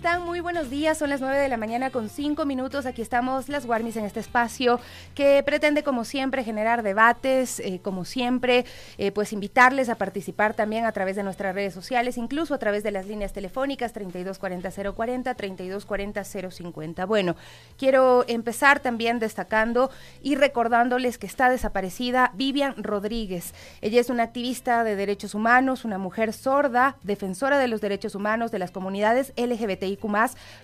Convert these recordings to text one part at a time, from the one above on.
están? Muy buenos días, son las 9 de la mañana con 5 minutos. Aquí estamos las Warmis en este espacio que pretende como siempre generar debates, eh, como siempre, eh, pues invitarles a participar también a través de nuestras redes sociales, incluso a través de las líneas telefónicas 3240-040, 3240-050. Bueno, quiero empezar también destacando y recordándoles que está desaparecida Vivian Rodríguez. Ella es una activista de derechos humanos, una mujer sorda, defensora de los derechos humanos de las comunidades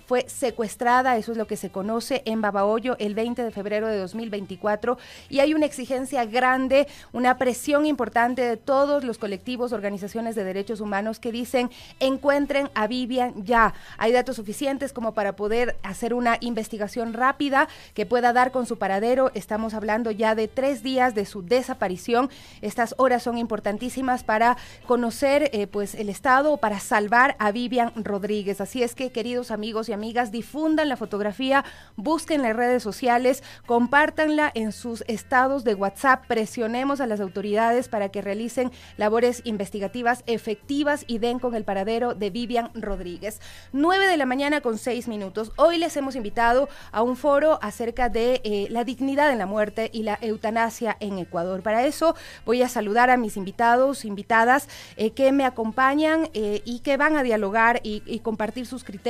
Fue secuestrada, eso es lo que se conoce en Babahoyo el 20 de febrero de 2024 y hay una exigencia grande, una presión importante de todos los colectivos, organizaciones de derechos humanos que dicen encuentren a Vivian ya. Hay datos suficientes como para poder hacer una investigación rápida que pueda dar con su paradero. Estamos hablando ya de tres días de su desaparición. Estas horas son importantísimas para conocer eh, pues el estado, para salvar a Vivian Rodríguez. Así es que, queridos amigos y amigas, difundan la fotografía, busquen las redes sociales, compártanla en sus estados de WhatsApp, presionemos a las autoridades para que realicen labores investigativas efectivas y den con el paradero de Vivian Rodríguez. 9 de la mañana con 6 minutos. Hoy les hemos invitado a un foro acerca de eh, la dignidad en la muerte y la eutanasia en Ecuador. Para eso voy a saludar a mis invitados, invitadas eh, que me acompañan eh, y que van a dialogar y, y compartir sus criterios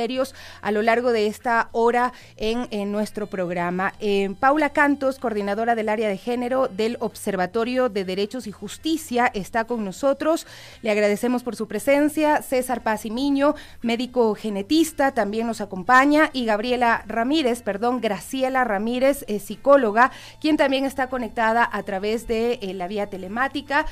a lo largo de esta hora en, nuestro programa. Eh, Paula Cantos, coordinadora del área de género del Observatorio de Derechos y Justicia, está con nosotros. Le agradecemos por su presencia. César Paz y Miño, médico genetista, también nos acompaña. Y Gabriela Ramírez, perdón, Graciela Ramírez, eh, psicóloga, quien también está conectada a través de eh, la vía telemática.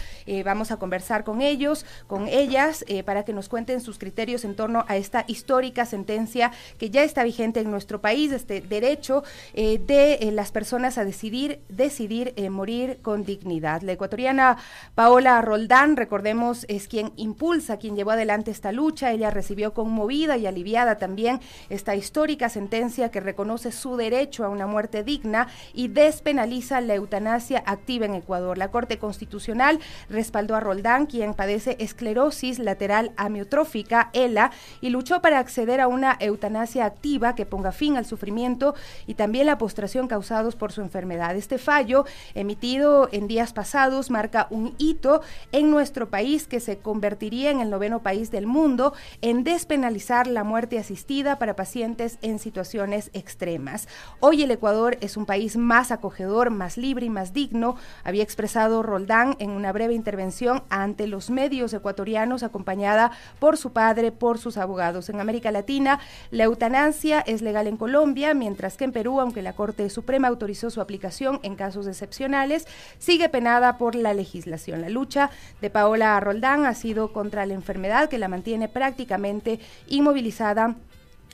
vamos a conversar con ellos, con ellas, para que nos cuenten sus criterios en torno a esta histórica sentencia que ya está vigente en nuestro país, este derecho eh, de eh, las personas a decidir, decidir eh, morir con dignidad. La ecuatoriana Paola Roldán, recordemos, es quien impulsa, quien llevó adelante esta lucha. Ella recibió conmovida y aliviada también esta histórica sentencia que reconoce su derecho a una muerte digna y despenaliza la eutanasia activa en Ecuador. La Corte Constitucional respaldó a Roldán, quien padece esclerosis lateral amiotrófica, ELA, y luchó para acceder a una eutanasia activa que ponga fin al sufrimiento y también la postración causados por su enfermedad. Este fallo, emitido en días pasados, marca un hito en nuestro país que se convertiría en el noveno país del mundo en despenalizar la muerte asistida para pacientes en situaciones extremas. Hoy el Ecuador es un país más acogedor, más libre y más digno, había expresado Roldán en una breve intervención ante los medios ecuatorianos acompañada por su padre, por sus abogados. En América Latina, la eutanasia es legal en Colombia, mientras que en Perú, aunque la Corte Suprema autorizó su aplicación en casos excepcionales, sigue penada por la legislación. La lucha de Paola Roldán ha sido contra la enfermedad que la mantiene prácticamente inmovilizada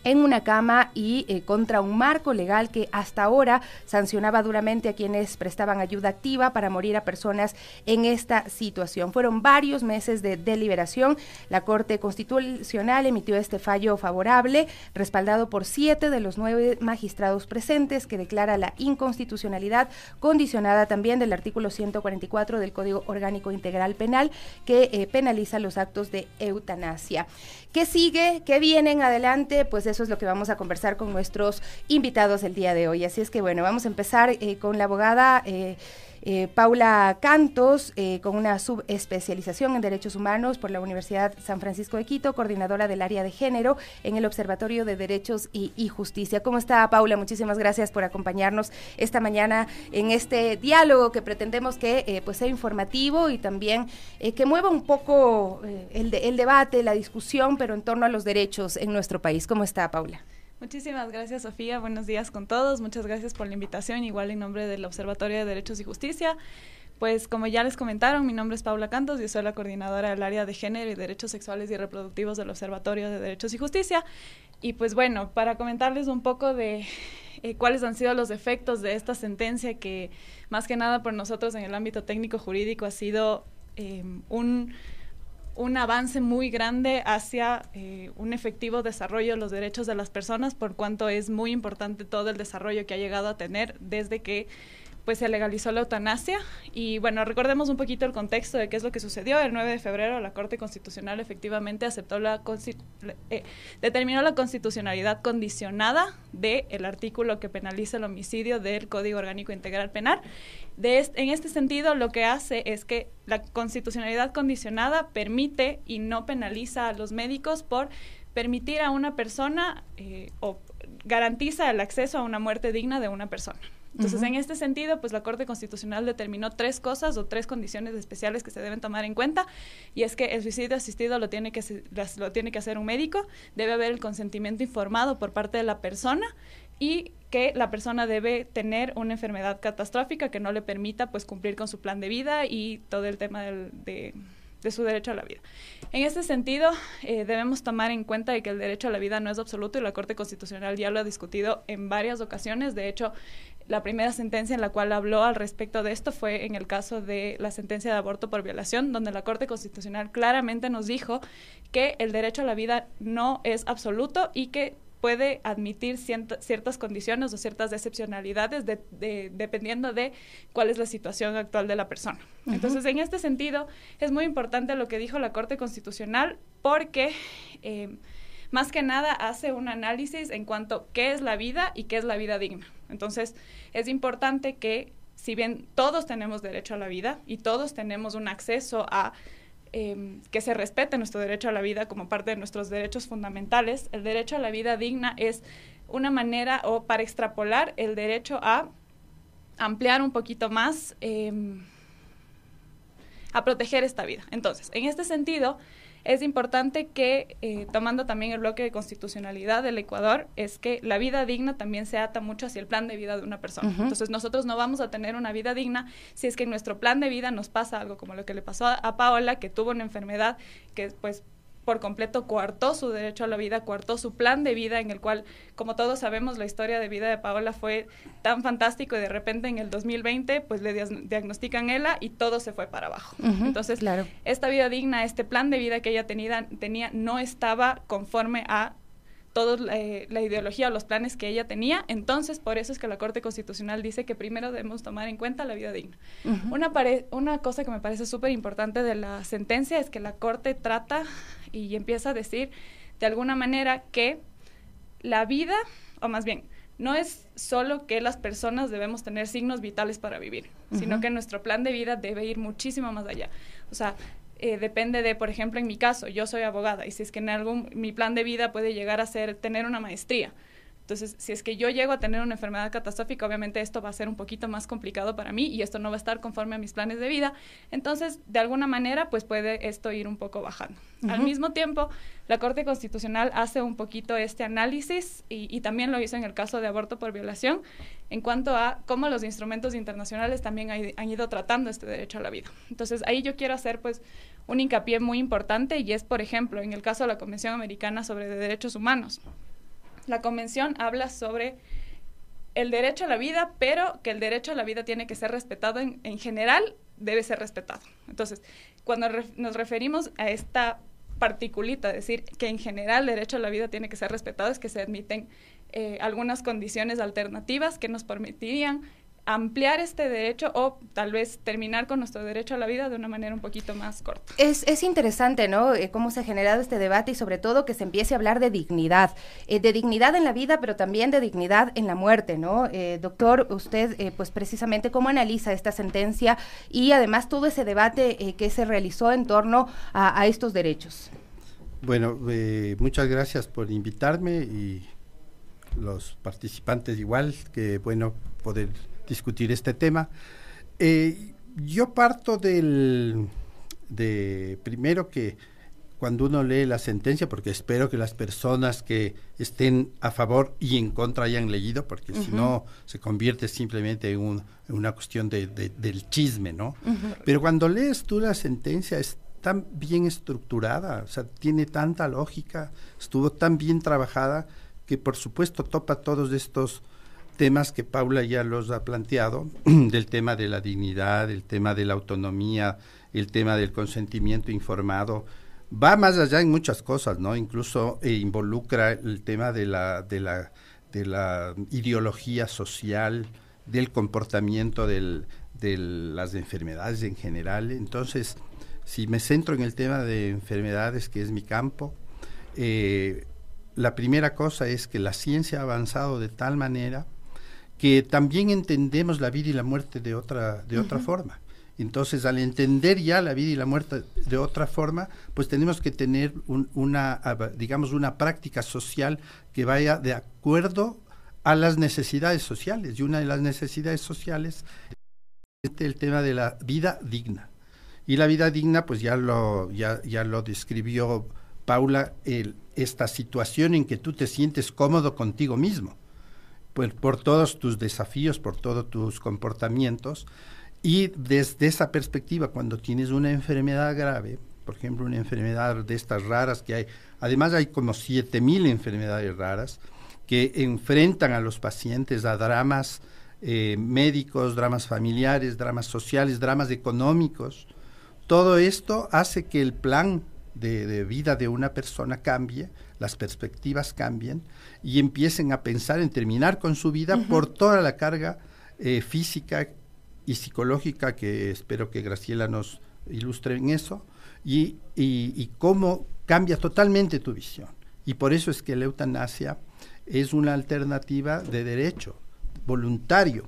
en una cama y eh, contra un marco legal que hasta ahora sancionaba duramente a quienes prestaban ayuda activa para morir a personas en esta situación. Fueron varios meses de deliberación. La Corte Constitucional emitió este fallo favorable, respaldado por siete de los nueve magistrados presentes, que declara la inconstitucionalidad condicionada también del artículo 144 del Código Orgánico Integral Penal, que eh, penaliza los actos de eutanasia. ¿Qué sigue? ¿Qué viene en adelante? Pues eso es lo que vamos a conversar con nuestros invitados el día de hoy. Así es que bueno, vamos a empezar eh, con la abogada. Eh, eh, Paula Cantos, con una subespecialización en Derechos Humanos por la Universidad San Francisco de Quito, coordinadora del área de género en el Observatorio de Derechos y, Justicia. ¿Cómo está, Paula? Muchísimas gracias por acompañarnos esta mañana en este diálogo que pretendemos que pues sea informativo y también que mueva un poco el, el debate, la discusión, pero en torno a los derechos en nuestro país. ¿Cómo está, Paula? Muchísimas gracias, Sofía. Buenos días con todos. Muchas gracias por la invitación, igual en nombre del Observatorio de Derechos y Justicia. Pues como ya les comentaron, mi nombre es Paula Cantos, yo soy la coordinadora del área de género y derechos sexuales y reproductivos del Observatorio de Derechos y Justicia. Y pues bueno, para comentarles un poco de eh, cuáles han sido los efectos de esta sentencia que más que nada por nosotros en el ámbito técnico jurídico ha sido eh, un un avance muy grande hacia eh, un efectivo desarrollo de los derechos de las personas, por cuanto es muy importante todo el desarrollo que ha llegado a tener desde que pues se legalizó la eutanasia. Y bueno, recordemos un poquito el contexto de qué es lo que sucedió. El 9 de febrero la Corte Constitucional efectivamente aceptó la eh, determinó la constitucionalidad condicionada del el artículo que penaliza el homicidio del Código Orgánico Integral Penal. De en este sentido, lo que hace es que la constitucionalidad condicionada permite y no penaliza a los médicos por permitir a una persona eh, o garantiza el acceso a una muerte digna de una persona. Entonces, en este sentido, pues la Corte Constitucional determinó tres cosas o tres condiciones especiales que se deben tomar en cuenta, y es que el suicidio asistido lo tiene que, lo tiene que hacer un médico, debe haber el consentimiento informado por parte de la persona y que la persona debe tener una enfermedad catastrófica que no le permita pues cumplir con su plan de vida y todo el tema de de su derecho a la vida. En este sentido, eh, debemos tomar en cuenta de que el derecho a la vida no es absoluto y la Corte Constitucional ya lo ha discutido en varias ocasiones. De hecho, la primera sentencia en la cual habló al respecto de esto fue en el caso de la sentencia de aborto por violación, donde la Corte Constitucional claramente nos dijo que el derecho a la vida no es absoluto y que puede admitir ciertas condiciones o ciertas excepcionalidades dependiendo de cuál es la situación actual de la persona. Entonces, en este sentido, es muy importante lo que dijo la Corte Constitucional porque... Eh, más que nada hace un análisis en cuanto a qué es la vida y qué es la vida digna. Entonces, es importante que si bien todos tenemos derecho a la vida y todos tenemos un acceso a Em, que se respete nuestro derecho a la vida como parte de nuestros derechos fundamentales. El derecho a la vida digna es una manera o para extrapolar el derecho a ampliar un poquito más, em, a proteger esta vida. Entonces, en este sentido, es importante que, eh, tomando también el bloque de constitucionalidad del Ecuador, es que la vida digna también se ata mucho hacia el plan de vida de una persona. Entonces, nosotros no vamos a tener una vida digna si es que en nuestro plan de vida nos pasa algo como lo que le pasó a, a Paola, que tuvo una enfermedad que pues por completo coartó su derecho a la vida, coartó su plan de vida en el cual, como todos sabemos, la historia de vida de Paola fue tan fantástico y de repente en el 2020 pues le diagnostican ELA y todo se fue para abajo. Entonces, claro. esta vida digna, este plan de vida que ella tenía, tenía no estaba conforme a toda eh, la, ideología o los planes que ella tenía. Entonces, por eso es que la Corte Constitucional dice que primero debemos tomar en cuenta la vida digna. una, una cosa que me parece súper importante de la sentencia es que la Corte trata y empieza a decir de alguna manera que la vida, o más bien, no es solo que las personas debemos tener signos vitales para vivir, sino que nuestro plan de vida debe ir muchísimo más allá. O sea, eh, depende de, por ejemplo, en mi caso, yo soy abogada y si es que en algún, mi plan de vida puede llegar a ser tener una maestría. Entonces, si es que yo llego a tener una enfermedad catastrófica, obviamente esto va a ser un poquito más complicado para mí y esto no va a estar conforme a mis planes de vida. Entonces, de alguna manera, pues puede esto ir un poco bajando. Al mismo tiempo, la Corte Constitucional hace un poquito este análisis y, también lo hizo en el caso de aborto por violación en cuanto a cómo los instrumentos internacionales también han ido tratando este derecho a la vida. Entonces, ahí yo quiero hacer pues un hincapié muy importante y es, por ejemplo, en el caso de la Convención Americana sobre Derechos Humanos la convención habla sobre el derecho a la vida, pero que el derecho a la vida tiene que ser respetado en, general, debe ser respetado. Entonces, cuando nos referimos a esta particulita, decir que en general el derecho a la vida tiene que ser respetado, es que se admiten eh, algunas condiciones alternativas que nos permitirían ampliar este derecho o tal vez terminar con nuestro derecho a la vida de una manera un poquito más corta. Es, es interesante, ¿no? Eh, cómo se ha generado este debate y sobre todo que se empiece a hablar de dignidad, eh, de dignidad en la vida, pero también de dignidad en la muerte, ¿no? Eh, doctor, usted, pues precisamente, ¿cómo analiza esta sentencia y además todo ese debate que se realizó en torno a, a estos derechos? Bueno, muchas gracias por invitarme y los participantes igual, que bueno poder discutir este tema. Eh, yo parto del, de primero que cuando uno lee la sentencia, porque espero que las personas que estén a favor y en contra hayan leído, porque si no se convierte simplemente en, una cuestión de, del chisme, ¿no? Pero cuando lees tú la sentencia es tan bien estructurada, o sea, tiene tanta lógica, estuvo tan bien trabajada, que por supuesto topa todos estos temas que Paula ya los ha planteado, del tema de la dignidad, el tema de la autonomía, el tema del consentimiento informado, va más allá en muchas cosas, ¿no? Incluso eh, involucra el tema de la, de la, de la ideología social, del comportamiento de las enfermedades en general. Entonces, si me centro en el tema de enfermedades, que es mi campo, eh, la primera cosa es que la ciencia ha avanzado de tal manera que también entendemos la vida y la muerte de otra, de otra forma. Entonces, al entender ya la vida y la muerte de otra forma, pues tenemos que tener una, digamos, una práctica social que vaya de acuerdo a las necesidades sociales. Y una de las necesidades sociales es el tema de la vida digna. Y la vida digna, pues ya lo, ya, ya lo describió Paula, el, esta situación en que tú te sientes cómodo contigo mismo, pues por todos tus desafíos, por todos tus comportamientos. Y desde esa perspectiva, cuando tienes una enfermedad grave, por ejemplo, una enfermedad de estas raras que hay, además hay como 7.000 enfermedades raras que enfrentan a los pacientes a dramas eh, médicos, dramas familiares, dramas sociales, dramas económicos. Todo esto hace que el plan de, vida de una persona cambie, las perspectivas cambien y empiecen a pensar en terminar con su vida por toda la carga eh, física y psicológica que espero que Graciela nos ilustre en eso y, y, cómo cambia totalmente tu visión. Y por eso es que la eutanasia es una alternativa de derecho voluntario.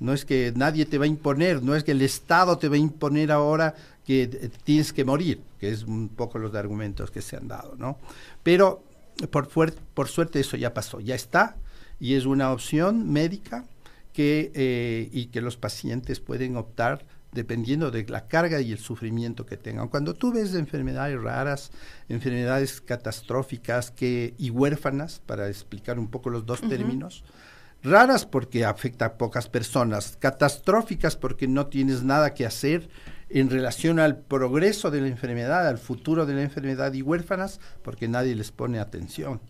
No es que nadie te va a imponer, no es que el Estado te va a imponer ahora que tienes que morir, que es un poco los argumentos que se han dado, ¿no? Pero por, por suerte eso ya pasó, ya está, y es una opción médica que, eh, y que los pacientes pueden optar dependiendo de la carga y el sufrimiento que tengan. Cuando tú ves enfermedades raras, enfermedades catastróficas que, y huérfanas, para explicar un poco los dos términos, raras porque afecta a pocas personas, catastróficas porque no tienes nada que hacer en relación al progreso de la enfermedad, al futuro de la enfermedad y huérfanas, porque nadie les pone atención.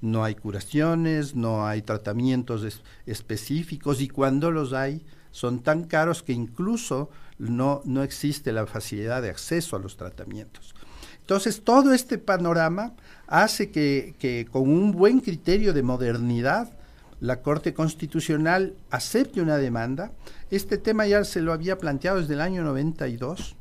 No hay curaciones, no hay tratamientos específicos y cuando los hay son tan caros que incluso no, no existe la facilidad de acceso a los tratamientos. Entonces, todo este panorama hace que, que con un buen criterio de modernidad, la Corte Constitucional acepte una demanda. Este tema ya se lo había planteado desde el año 92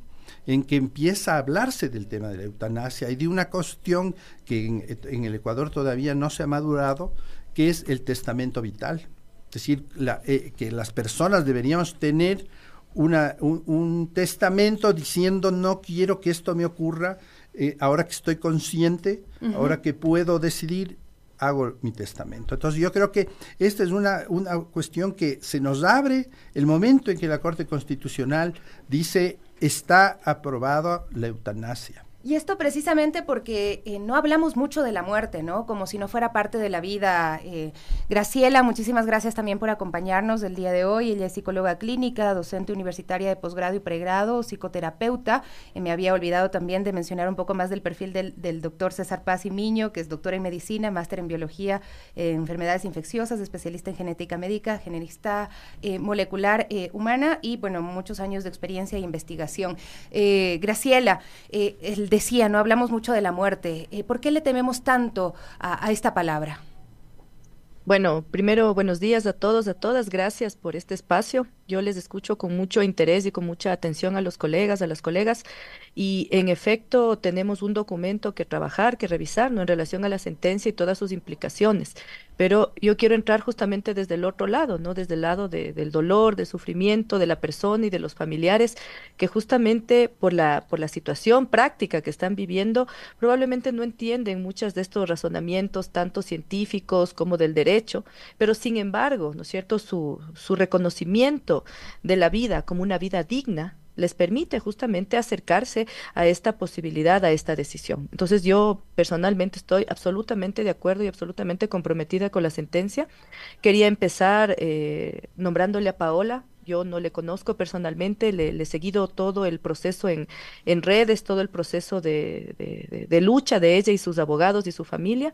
en que empieza a hablarse del tema de la eutanasia y de una cuestión que en, el Ecuador todavía no se ha madurado, que es el testamento vital. Es decir, eh, que las personas deberíamos tener una, un, testamento diciendo no quiero que esto me ocurra, eh, ahora que estoy consciente, ahora que puedo decidir, hago mi testamento. Entonces yo creo que esta es una, una cuestión que se nos abre el momento en que la Corte Constitucional dice está aprobada la eutanasia. Y esto precisamente porque eh, no hablamos mucho de la muerte, ¿no? Como si no fuera parte de la vida. Eh, Graciela, muchísimas gracias también por acompañarnos el día de hoy. Ella es psicóloga clínica, docente universitaria de posgrado y pregrado, psicoterapeuta. Eh, me había olvidado también de mencionar un poco más del perfil del, doctor César Paz y Miño, que es doctor en medicina, máster en biología, enfermedades infecciosas, especialista en genética médica, generista molecular humana y, bueno, muchos años de experiencia e investigación. Graciela, el decía, no hablamos mucho de la muerte. Eh, ¿Por qué le tememos tanto a, a esta palabra? Bueno, primero, buenos días a todos, a todas. Gracias por este espacio. Yo les escucho con mucho interés y con mucha atención a los colegas, a las colegas. Y en efecto, tenemos un documento que trabajar, que revisar, ¿no? En relación a la sentencia y todas sus implicaciones. Pero yo quiero entrar justamente desde el otro lado, ¿no? Desde el lado del dolor, del sufrimiento de la persona y de los familiares, que justamente por la, por la situación práctica que están viviendo, probablemente no entienden muchos de estos razonamientos, tanto científicos como del derecho, pero sin embargo, ¿no es cierto?, su, su reconocimiento de la vida como una vida digna, les permite justamente acercarse a esta posibilidad, a esta decisión. Entonces yo personalmente estoy absolutamente de acuerdo y absolutamente comprometida con la sentencia. Quería empezar eh, nombrándole a Paola. Yo no le conozco personalmente, le, he seguido todo el proceso en, en redes, todo el proceso de, de lucha de ella y sus abogados y su familia.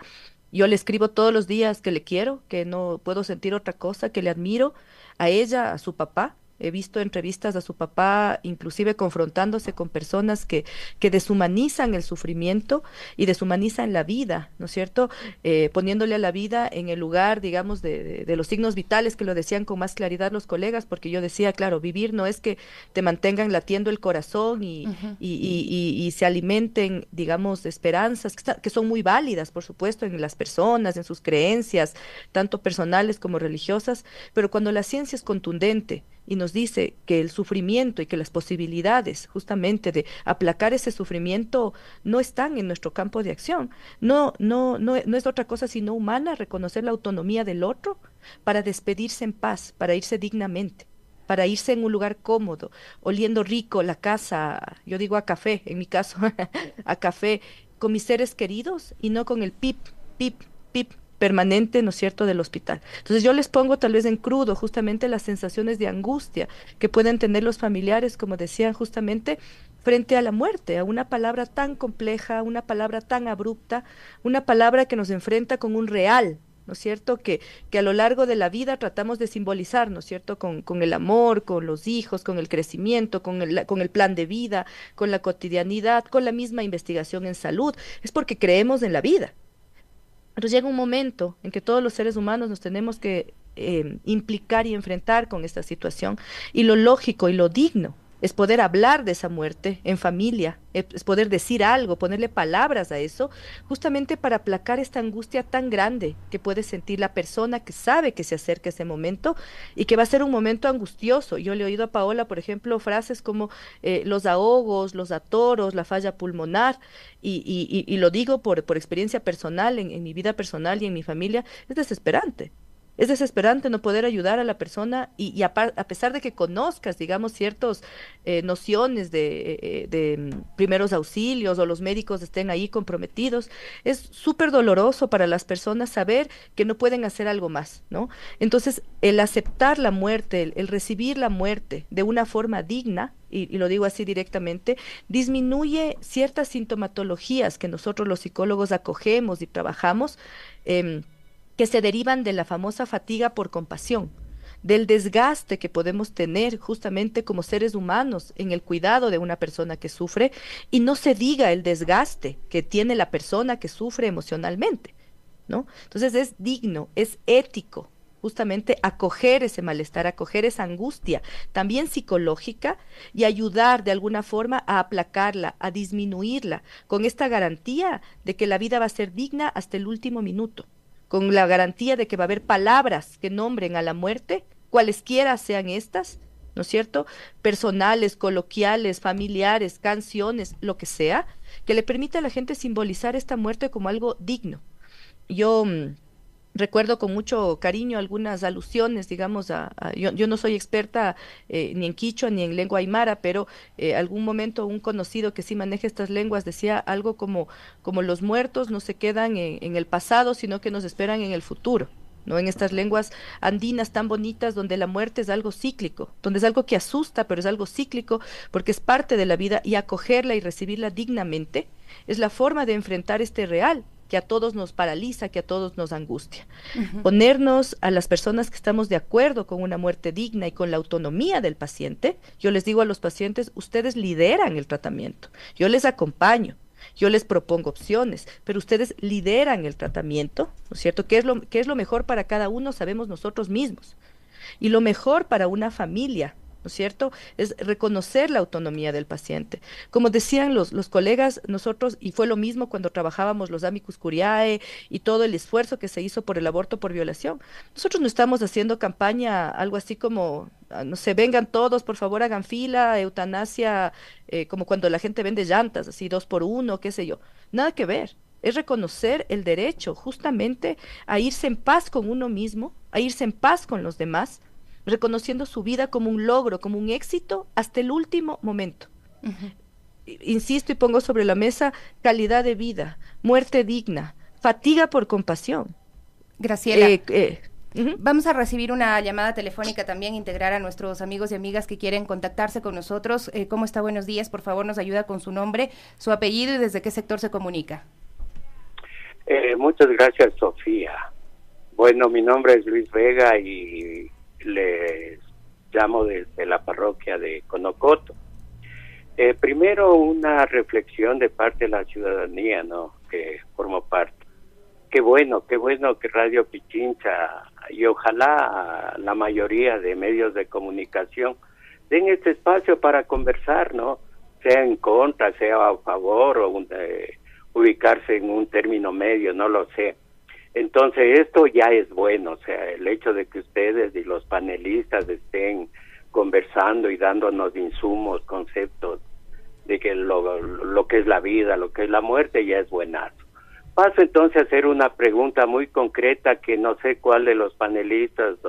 Yo le escribo todos los días que le quiero, que no puedo sentir otra cosa, que le admiro a ella, a su papá, He visto entrevistas a su papá, inclusive confrontándose con personas que, que deshumanizan el sufrimiento y deshumanizan la vida, ¿no es cierto? Eh, poniéndole a la vida en el lugar, digamos, de, de, los signos vitales que lo decían con más claridad los colegas, porque yo decía, claro, vivir no es que te mantengan latiendo el corazón y, y, y, y, se alimenten, digamos, esperanzas que, que son muy válidas, por supuesto, en las personas, en sus creencias, tanto personales como religiosas, pero cuando la ciencia es contundente, y nos dice que el sufrimiento y que las posibilidades justamente de aplacar ese sufrimiento no están en nuestro campo de acción. No, no, no, no es otra cosa sino humana reconocer la autonomía del otro para despedirse en paz, para irse dignamente para irse en un lugar cómodo, oliendo rico la casa, yo digo a café, en mi caso, a café, con mis seres queridos y no con el pip, pip, pip permanente, ¿no es cierto?, del hospital. Entonces yo les pongo tal vez en crudo justamente las sensaciones de angustia que pueden tener los familiares, como decían justamente, frente a la muerte, a una palabra tan compleja, una palabra tan abrupta, una palabra que nos enfrenta con un real, ¿no es cierto? Que, que a lo largo de la vida tratamos de simbolizar, ¿no es cierto? Con, con el amor, con los hijos, con el crecimiento, con el, con el plan de vida, con la cotidianidad, con la misma investigación en salud. Es porque creemos en la vida, pero llega un momento en que todos los seres humanos nos tenemos que eh, implicar y enfrentar con esta situación. Y lo lógico y lo digno es poder hablar de esa muerte en familia, es poder decir algo, ponerle palabras a eso, justamente para aplacar esta angustia tan grande que puede sentir la persona que sabe que se acerca ese momento y que va a ser un momento angustioso. Yo le he oído a Paola, por ejemplo, frases como eh, los ahogos, los atoros, la falla pulmonar, y, y, lo digo por, por experiencia personal, en mi vida personal y en mi familia, es desesperante. Es desesperante no poder ayudar a la persona y, a, pesar de que conozcas, digamos, ciertas eh, nociones de, eh, mm, primeros auxilios o los médicos estén ahí comprometidos, es súper doloroso para las personas saber que no pueden hacer algo más, ¿no? Entonces, el aceptar la muerte, el, recibir la muerte de una forma digna, y, lo digo así directamente, disminuye ciertas sintomatologías que nosotros los psicólogos acogemos y trabajamos. Eh, que se derivan de la famosa fatiga por compasión, del desgaste que podemos tener justamente como seres humanos en el cuidado de una persona que sufre y no se diga el desgaste que tiene la persona que sufre emocionalmente, ¿no? Entonces es digno, es ético justamente acoger ese malestar, acoger esa angustia, también psicológica, y ayudar de alguna forma a aplacarla, a disminuirla, con esta garantía de que la vida va a ser digna hasta el último minuto con la garantía de que va a haber palabras que nombren a la muerte, cualesquiera sean estas, ¿no es cierto? Personales, coloquiales, familiares, canciones, lo que sea, que le permita a la gente simbolizar esta muerte como algo digno. Yo mm, recuerdo con mucho cariño algunas alusiones, digamos, a, yo, no soy experta eh, ni en quichua ni en lengua aymara, pero eh, algún momento un conocido que sí maneja estas lenguas decía algo como, como los muertos no se quedan en, en el pasado, sino que nos esperan en el futuro. ¿no? En estas lenguas andinas tan bonitas donde la muerte es algo cíclico, donde es algo que asusta, pero es algo cíclico porque es parte de la vida y acogerla y recibirla dignamente es la forma de enfrentar este real que a todos nos paraliza, que a todos nos angustia. Ponernos a las personas que estamos de acuerdo con una muerte digna y con la autonomía del paciente. Yo les digo a los pacientes, ustedes lideran el tratamiento, yo les acompaño. Yo les propongo opciones, pero ustedes lideran el tratamiento, ¿no es cierto? ¿Qué es lo, qué es lo mejor para cada uno? Sabemos nosotros mismos. Y lo mejor para una familia, ¿no es cierto? Es reconocer la autonomía del paciente. Como decían los, los colegas, nosotros, y fue lo mismo cuando trabajábamos los amicus curiae y todo el esfuerzo que se hizo por el aborto por violación, nosotros no estamos haciendo campaña, algo así como, ah, no sé, vengan todos, por favor, hagan fila, eutanasia, eh, como cuando la gente vende llantas, así dos por uno, qué sé yo. Nada que ver es reconocer el derecho justamente a irse en paz con uno mismo, a irse en paz con los demás, reconociendo su vida como un logro, como un éxito hasta el último momento. Insisto y pongo sobre la mesa calidad de vida, muerte digna, fatiga por compasión. Graciela. Eh, eh, Vamos a recibir una llamada telefónica también, integrar a nuestros amigos y amigas que quieren contactarse con nosotros. Eh, ¿Cómo está? Buenos días. Por favor, nos ayuda con su nombre, su apellido y desde qué sector se comunica. muchas gracias, Sofía. Bueno, mi nombre es Luis Vega y les llamo desde la parroquia de Conocoto. Eh, primero, una reflexión de parte de la ciudadanía, ¿no? Que formo parte. Qué bueno, qué bueno que Radio Pichincha y ojalá la mayoría de medios de comunicación den este espacio para conversar, ¿no? Sea en contra, sea a favor o eh, ubicarse en un término medio, no lo sé. Entonces esto ya es bueno, o sea, el hecho de que ustedes y los panelistas estén conversando y dándonos insumos, conceptos de que lo, lo que es la vida, lo que es la muerte, ya es buenazo. Paso entonces a hacer una pregunta muy concreta que no sé cuál de los panelistas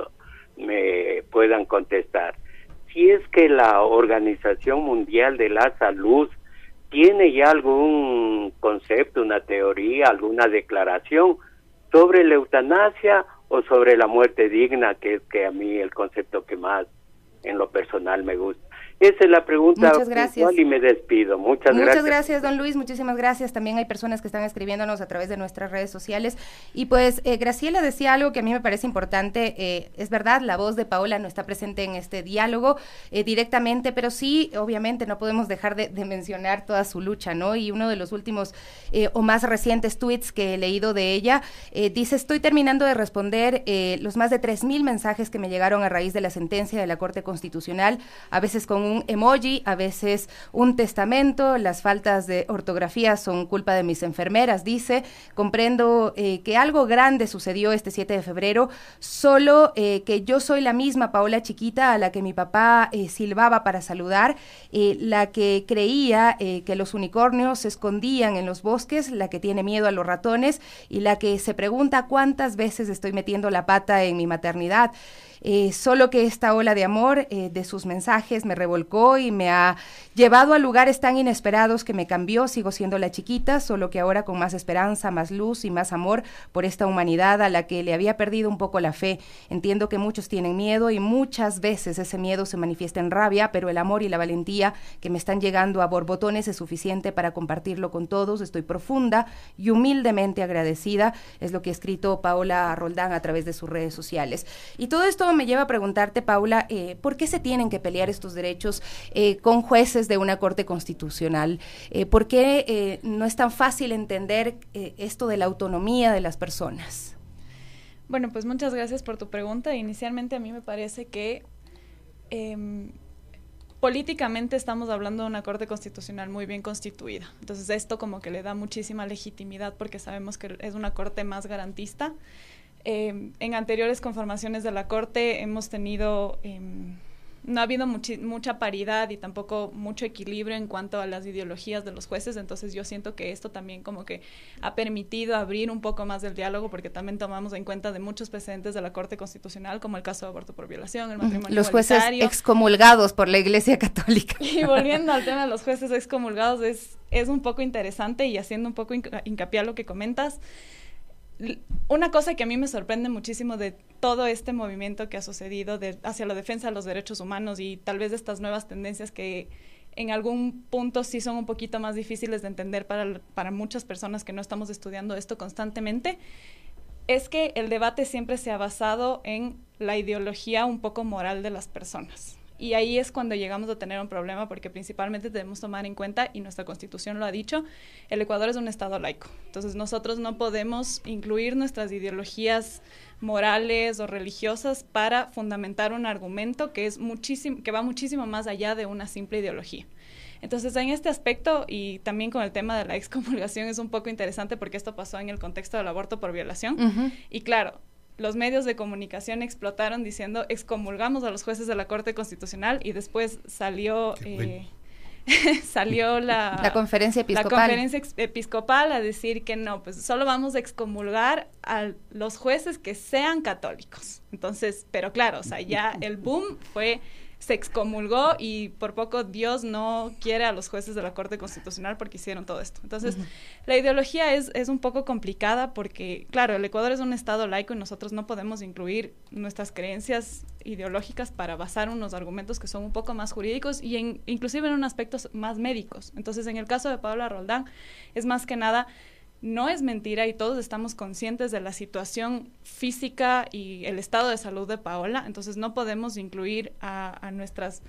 me puedan contestar. Si es que la Organización Mundial de la Salud tiene ya algún concepto, una teoría, alguna declaración sobre la eutanasia o sobre la muerte digna, que es que a mí el concepto que más en lo personal me gusta. Esa es la pregunta Muchas gracias. y me despido. Muchas, Muchas gracias. gracias, don Luis. Muchísimas gracias. También hay personas que están escribiéndonos a través de nuestras redes sociales. Y pues eh, Graciela decía algo que a mí me parece importante. Eh, es verdad, la voz de Paola no está presente en este diálogo eh, directamente, pero sí, obviamente, no podemos dejar de, de, mencionar toda su lucha, ¿no? Y uno de los últimos o más recientes tweets que he leído de ella dice, estoy terminando de responder los más de 3.000 mensajes que me llegaron a raíz de la sentencia de la Corte Constitucional, a veces con un emoji, a veces un testamento, las faltas de ortografía son culpa de mis enfermeras, dice, comprendo eh, que algo grande sucedió este 7 de febrero, solo eh, que yo soy la misma Paola chiquita a la que mi papá eh, silbaba para saludar, la que creía que los unicornios se escondían en los bosques, la que tiene miedo a los ratones y la que se pregunta cuántas veces estoy metiendo la pata en mi maternidad. Eh, solo que esta ola de amor eh, de sus mensajes me revolcó y me ha llevado a lugares tan inesperados que me cambió. Sigo siendo la chiquita, solo que ahora con más esperanza, más luz y más amor por esta humanidad a la que le había perdido un poco la fe. Entiendo que muchos tienen miedo y muchas veces ese miedo se manifiesta en rabia, pero el amor y la valentía que me están llegando a borbotones es suficiente para compartirlo con todos. Estoy profunda y humildemente agradecida. Es lo que ha escrito Paola Roldán a través de sus redes sociales. Y todo esto me lleva a preguntarte, Paula, eh, ¿por qué se tienen que pelear estos derechos eh, con jueces de una Corte Constitucional? Eh, ¿Por qué no es tan fácil entender esto de la autonomía de las personas? Bueno, pues muchas gracias por tu pregunta. Inicialmente a mí me parece que eh, políticamente estamos hablando de una Corte Constitucional muy bien constituida. Entonces esto como que le da muchísima legitimidad porque sabemos que es una Corte más garantista. Eh, en anteriores conformaciones de la Corte hemos tenido... Eh, no ha habido mucha paridad y tampoco mucho equilibrio en cuanto a las ideologías de los jueces, entonces yo siento que esto también como que ha permitido abrir un poco más del diálogo porque también tomamos en cuenta de muchos precedentes de la Corte Constitucional como el caso de aborto por violación, el matrimonio Los jueces excomulgados por la Iglesia Católica. Y volviendo al tema de los jueces excomulgados es, es un poco interesante y haciendo un poco hincapié a lo que comentas, una cosa que a mí me sorprende muchísimo de todo este movimiento que ha sucedido hacia la defensa de los derechos humanos y tal vez de estas nuevas tendencias que en algún punto sí son un poquito más difíciles de entender para muchas personas que no estamos estudiando esto constantemente, es que el debate siempre se ha basado en la ideología un poco moral de las personas. Y ahí es cuando llegamos a tener un problema porque principalmente debemos tomar en cuenta, y nuestra constitución lo ha dicho, el Ecuador es un Estado laico. Entonces nosotros no podemos incluir nuestras ideologías morales o religiosas para fundamentar un argumento que, es muchísimo, que va muchísimo más allá de una simple ideología. Entonces, en este aspecto y también con el tema de la excomulgación es un poco interesante porque esto pasó en el contexto del aborto por violación. Uh -huh. Y claro, los medios de comunicación explotaron diciendo excomulgamos a los jueces de la Corte Constitucional y después salió eh, salió la, la conferencia episcopal. La conferencia episcopal a decir que no, pues solo vamos a excomulgar a los jueces que sean católicos. Entonces, pero claro, o sea, ya el boom fue se excomulgó y por poco Dios no quiere a los jueces de la Corte Constitucional porque hicieron todo esto. Entonces, uh -huh. la ideología es, es un poco complicada porque, claro, el Ecuador es un Estado laico y nosotros no podemos incluir nuestras creencias ideológicas para basar unos argumentos que son un poco más jurídicos y en, inclusive en un aspectos más médicos. Entonces, en el caso de Paula Roldán, es más que nada no es mentira y todos estamos conscientes de la situación física y el estado de salud de Paola, entonces no podemos incluir a, nuestras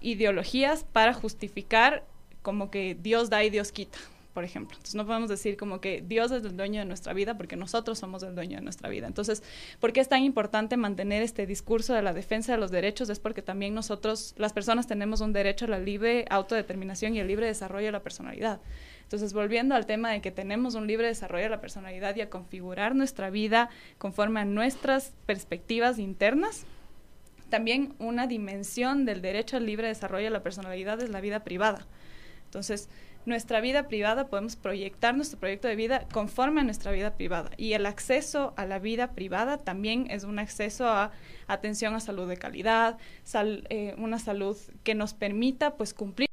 ideologías para justificar como que Dios da y Dios quita, por ejemplo. Entonces no podemos decir como que Dios es el dueño de nuestra vida porque nosotros somos el dueño de nuestra vida. Entonces, ¿por qué es tan importante mantener este discurso de la defensa de los derechos? Es porque también nosotros, las personas, tenemos un derecho a la libre autodeterminación y el libre desarrollo de la personalidad. Entonces, volviendo al tema de que tenemos un libre desarrollo de la personalidad y a configurar nuestra vida conforme a nuestras perspectivas internas, también una dimensión del derecho al libre desarrollo de la personalidad es la vida privada. Entonces, nuestra vida privada podemos proyectar nuestro proyecto de vida conforme a nuestra vida privada. Y el acceso a la vida privada también es un acceso a atención a salud de calidad, eh, una salud que nos permita pues cumplir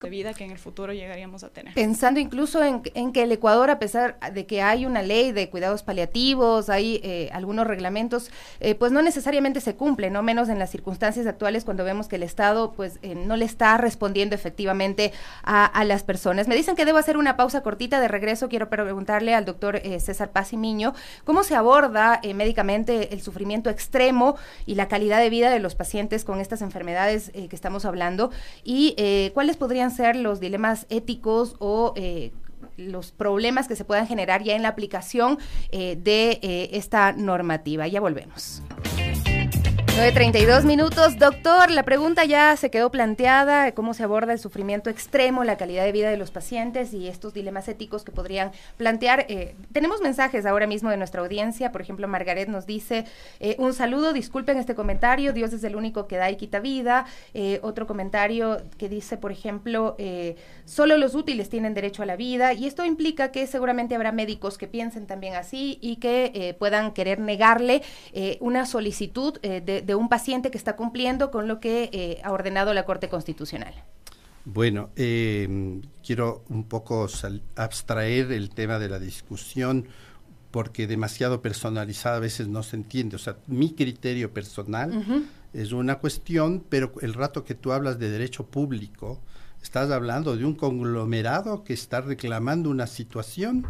de vida que en el futuro llegaríamos a tener. Pensando incluso en, que el Ecuador, a pesar de que hay una ley de cuidados paliativos, hay eh, algunos reglamentos, eh, pues no necesariamente se cumple, no menos en las circunstancias actuales cuando vemos que el Estado pues eh, no le está respondiendo efectivamente a, las personas. Me dicen que debo hacer una pausa cortita de regreso. Quiero preguntarle al doctor César Paz y Miño cómo se aborda médicamente el sufrimiento extremo y la calidad de vida de los pacientes con estas enfermedades que estamos hablando y cuáles podrían ser los dilemas éticos o eh, los problemas que se puedan generar ya en la aplicación eh, de eh, esta normativa. Ya volvemos. 9.32 minutos. Doctor, la pregunta ya se quedó planteada, cómo se aborda el sufrimiento extremo, la calidad de vida de los pacientes y estos dilemas éticos que podrían plantear. Eh, tenemos mensajes ahora mismo de nuestra audiencia, por ejemplo, Margaret nos dice, eh, un saludo, disculpen este comentario, Dios es el único que da y quita vida. Eh, otro comentario que dice, por ejemplo, solo los útiles tienen derecho a la vida y esto implica que seguramente habrá médicos que piensen también así y que puedan querer negarle una solicitud de de un paciente que está cumpliendo con lo que eh, ha ordenado la Corte Constitucional? Bueno, eh, quiero un poco abstraer el tema de la discusión porque demasiado personalizada a veces no se entiende. O sea, mi criterio personal es una cuestión, pero el rato que tú hablas de derecho público, estás hablando de un conglomerado que está reclamando una situación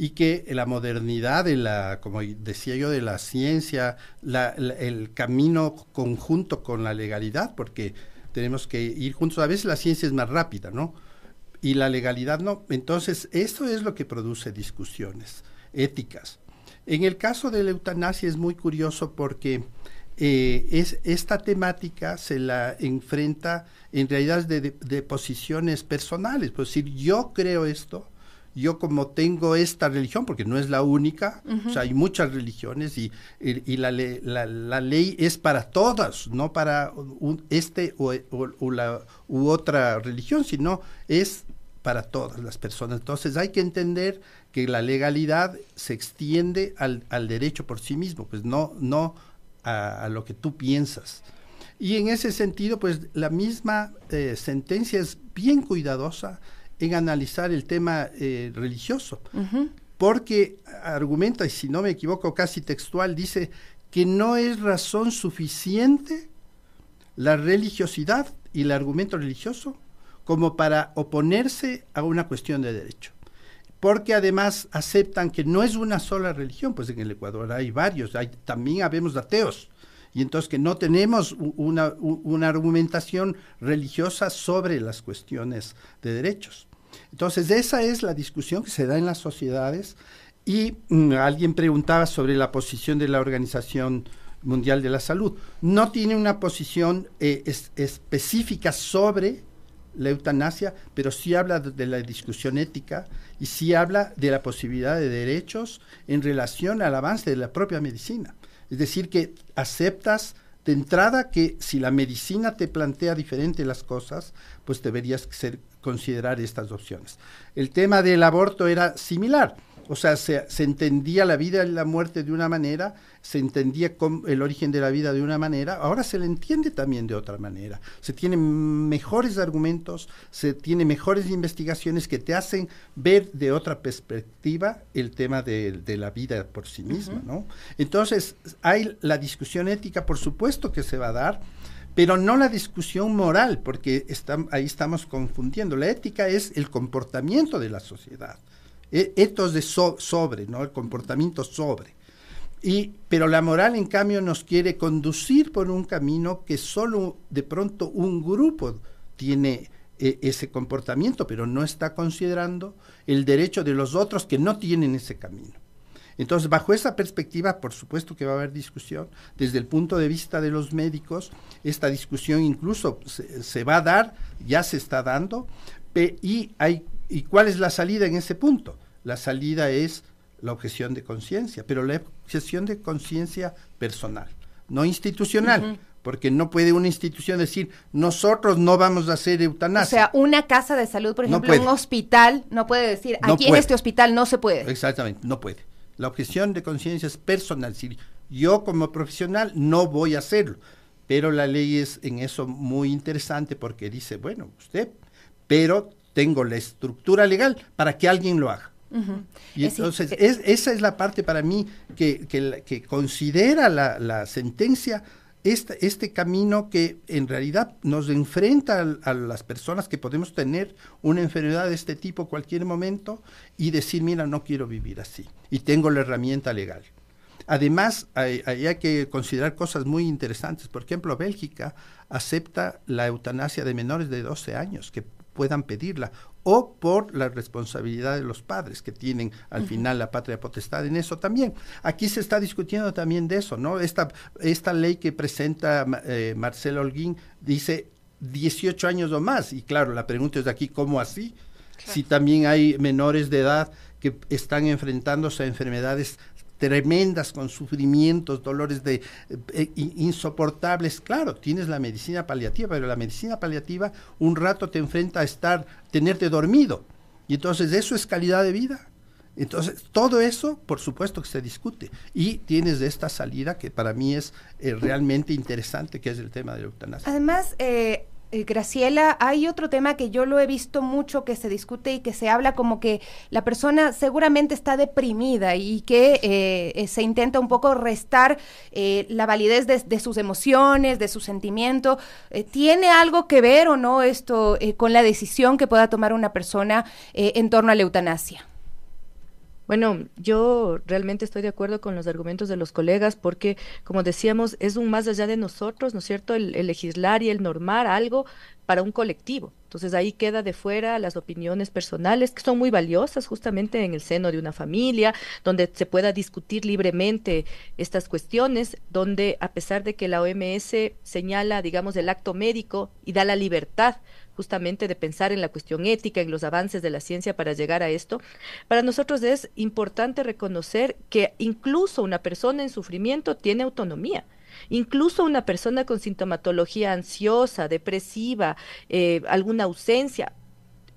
y que la modernidad de la, como decía yo, de la ciencia, el camino conjunto con la legalidad, porque tenemos que ir juntos. A veces la ciencia es más rápida, ¿no? Y la legalidad no. Entonces, eso es lo que produce discusiones éticas. En el caso de la eutanasia es muy curioso porque eh, es, esta temática se la enfrenta en realidad de, de, posiciones personales. Pues decir, yo creo esto, yo como tengo esta religión, porque no es la única, o sea, hay muchas religiones y, la, la, ley es para todas, no para un, este o, la, u otra religión, sino es para todas las personas. Entonces hay que entender que la legalidad se extiende al, al derecho por sí mismo, pues no, no a, lo que tú piensas. Y en ese sentido, pues la misma eh, sentencia es bien cuidadosa en analizar el tema eh, religioso, porque argumenta, y si no me equivoco casi textual, dice que no es razón suficiente la religiosidad y el argumento religioso como para oponerse a una cuestión de derecho. Porque además aceptan que no es una sola religión, pues en el Ecuador hay varios, hay, también habemos ateos, y entonces que no tenemos una, una argumentación religiosa sobre las cuestiones de derechos. Entonces, esa es la discusión que se da en las sociedades y mm, alguien preguntaba sobre la posición de la Organización Mundial de la Salud. No tiene una posición eh, específica sobre la eutanasia, pero sí habla de la discusión ética y sí habla de la posibilidad de derechos en relación al avance de la propia medicina. Es decir, que aceptas de entrada que si la medicina te plantea diferente las cosas, pues deberías ser considerar estas opciones. El tema del aborto era similar, o sea, se, entendía la vida y la muerte de una manera, se entendía el origen de la vida de una manera, ahora se le entiende también de otra manera. Se tienen mejores argumentos, se tienen mejores investigaciones que te hacen ver de otra perspectiva el tema de, la vida por sí misma, ¿no? Entonces, hay la discusión ética, por supuesto que se va a dar, pero no la discusión moral, porque ahí estamos confundiendo. La ética es el comportamiento de la sociedad. e, etos de sobre, ¿no? El comportamiento sobre. Y, pero la moral, en cambio, nos quiere conducir por un camino que solo de pronto un grupo tiene e, ese comportamiento, pero no está considerando el derecho de los otros que no tienen ese camino. Entonces, bajo esa perspectiva, por supuesto que va a haber discusión. Desde el punto de vista de los médicos, esta discusión incluso se, va a dar, ya se está dando, y, hay, ¿y cuál es la salida en ese punto? La salida es la objeción de conciencia, pero la objeción de conciencia personal, no institucional. Porque no puede una institución decir, nosotros no vamos a hacer eutanasia. O sea, una casa de salud, por ejemplo, un hospital, no puede decir, aquí en este hospital no se puede. Exactamente, no puede. La objeción de conciencia es personal. Si yo como profesional no voy a hacerlo. Pero la ley es en eso muy interesante porque dice, bueno, usted, pero tengo la estructura legal para que alguien lo haga. Y entonces, esa es la parte para mí que, que, considera la, la sentencia este, este, camino que en realidad nos enfrenta a, las personas que podemos tener una enfermedad de este tipo cualquier momento y decir, mira, no quiero vivir así y tengo la herramienta legal. Además, hay, hay, que considerar cosas muy interesantes. Por ejemplo, Bélgica acepta la eutanasia de menores de 12 años que puedan pedirla o por la responsabilidad de los padres que tienen al final la patria potestad en eso también. Aquí se está discutiendo también de eso, ¿no? Esta, esta ley que presenta eh, Marcelo Holguín dice 18 años o más y claro, la pregunta es de aquí, ¿cómo así? Si también hay menores de edad que están enfrentándose a enfermedades tremendas con sufrimientos, dolores de eh, insoportables. Claro, tienes la medicina paliativa, pero la medicina paliativa un rato te enfrenta a estar, tenerte dormido. Y entonces eso es calidad de vida. Entonces, todo eso, por supuesto que se discute. Y tienes esta salida que para mí es eh, realmente interesante, que es el tema de la eutanasia. Además, eh, eh, Graciela, hay otro tema que yo lo he visto mucho que se discute y que se habla como que la persona seguramente está deprimida y que eh, se intenta un poco restar eh, la validez de, sus emociones, de su sentimiento. ¿Tiene algo que ver o no esto con la decisión que pueda tomar una persona en torno a la eutanasia? Bueno, yo realmente estoy de acuerdo con los argumentos de los colegas porque, como decíamos, es un más allá de nosotros, ¿no es cierto?, el, legislar y el normar algo para un colectivo. Entonces ahí queda de fuera las opiniones personales que son muy valiosas justamente en el seno de una familia, donde se pueda discutir libremente estas cuestiones, donde a pesar de que la OMS señala, digamos, el acto médico y da la libertad justamente de pensar en la cuestión ética, en los avances de la ciencia para llegar a esto, para nosotros es importante reconocer que incluso una persona en sufrimiento tiene autonomía. Incluso una persona con sintomatología ansiosa, depresiva, eh, alguna ausencia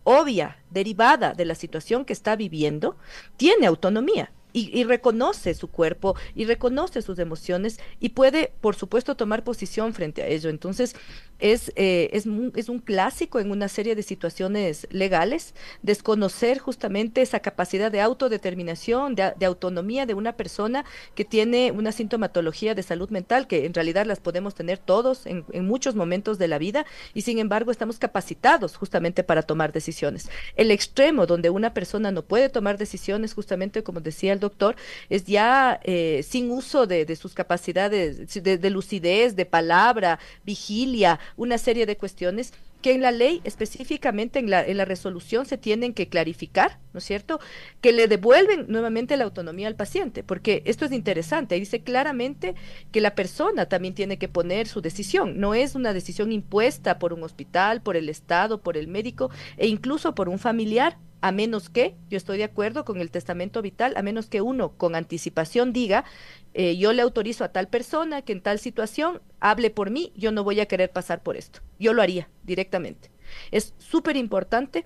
obvia, derivada de la situación que está viviendo, tiene autonomía y, reconoce su cuerpo y reconoce sus emociones y puede, por supuesto, tomar posición frente a ello. Entonces, es, eh, es, es, un clásico en una serie de situaciones legales, desconocer justamente esa capacidad de autodeterminación, de, autonomía de una persona que tiene una sintomatología de salud mental, que en realidad las podemos tener todos en, en muchos momentos de la vida, y sin embargo estamos capacitados justamente para tomar decisiones. El extremo donde una persona no puede tomar decisiones, justamente como decía el doctor, es ya eh, sin uso de, sus capacidades de, lucidez, de palabra, vigilia, una serie de cuestiones que en la ley, específicamente en la, en la resolución, se tienen que clarificar, ¿no es cierto? Que le devuelven nuevamente la autonomía al paciente, porque esto es interesante, dice claramente que la persona también tiene que poner su decisión, no es una decisión impuesta por un hospital, por el Estado, por el médico e incluso por un familiar, a menos que, yo estoy de acuerdo con el testamento vital, a menos que uno con anticipación diga, eh, yo le autorizo a tal persona que en tal situación hable por mí, yo no voy a querer pasar por esto. Yo lo haría directamente. Es súper importante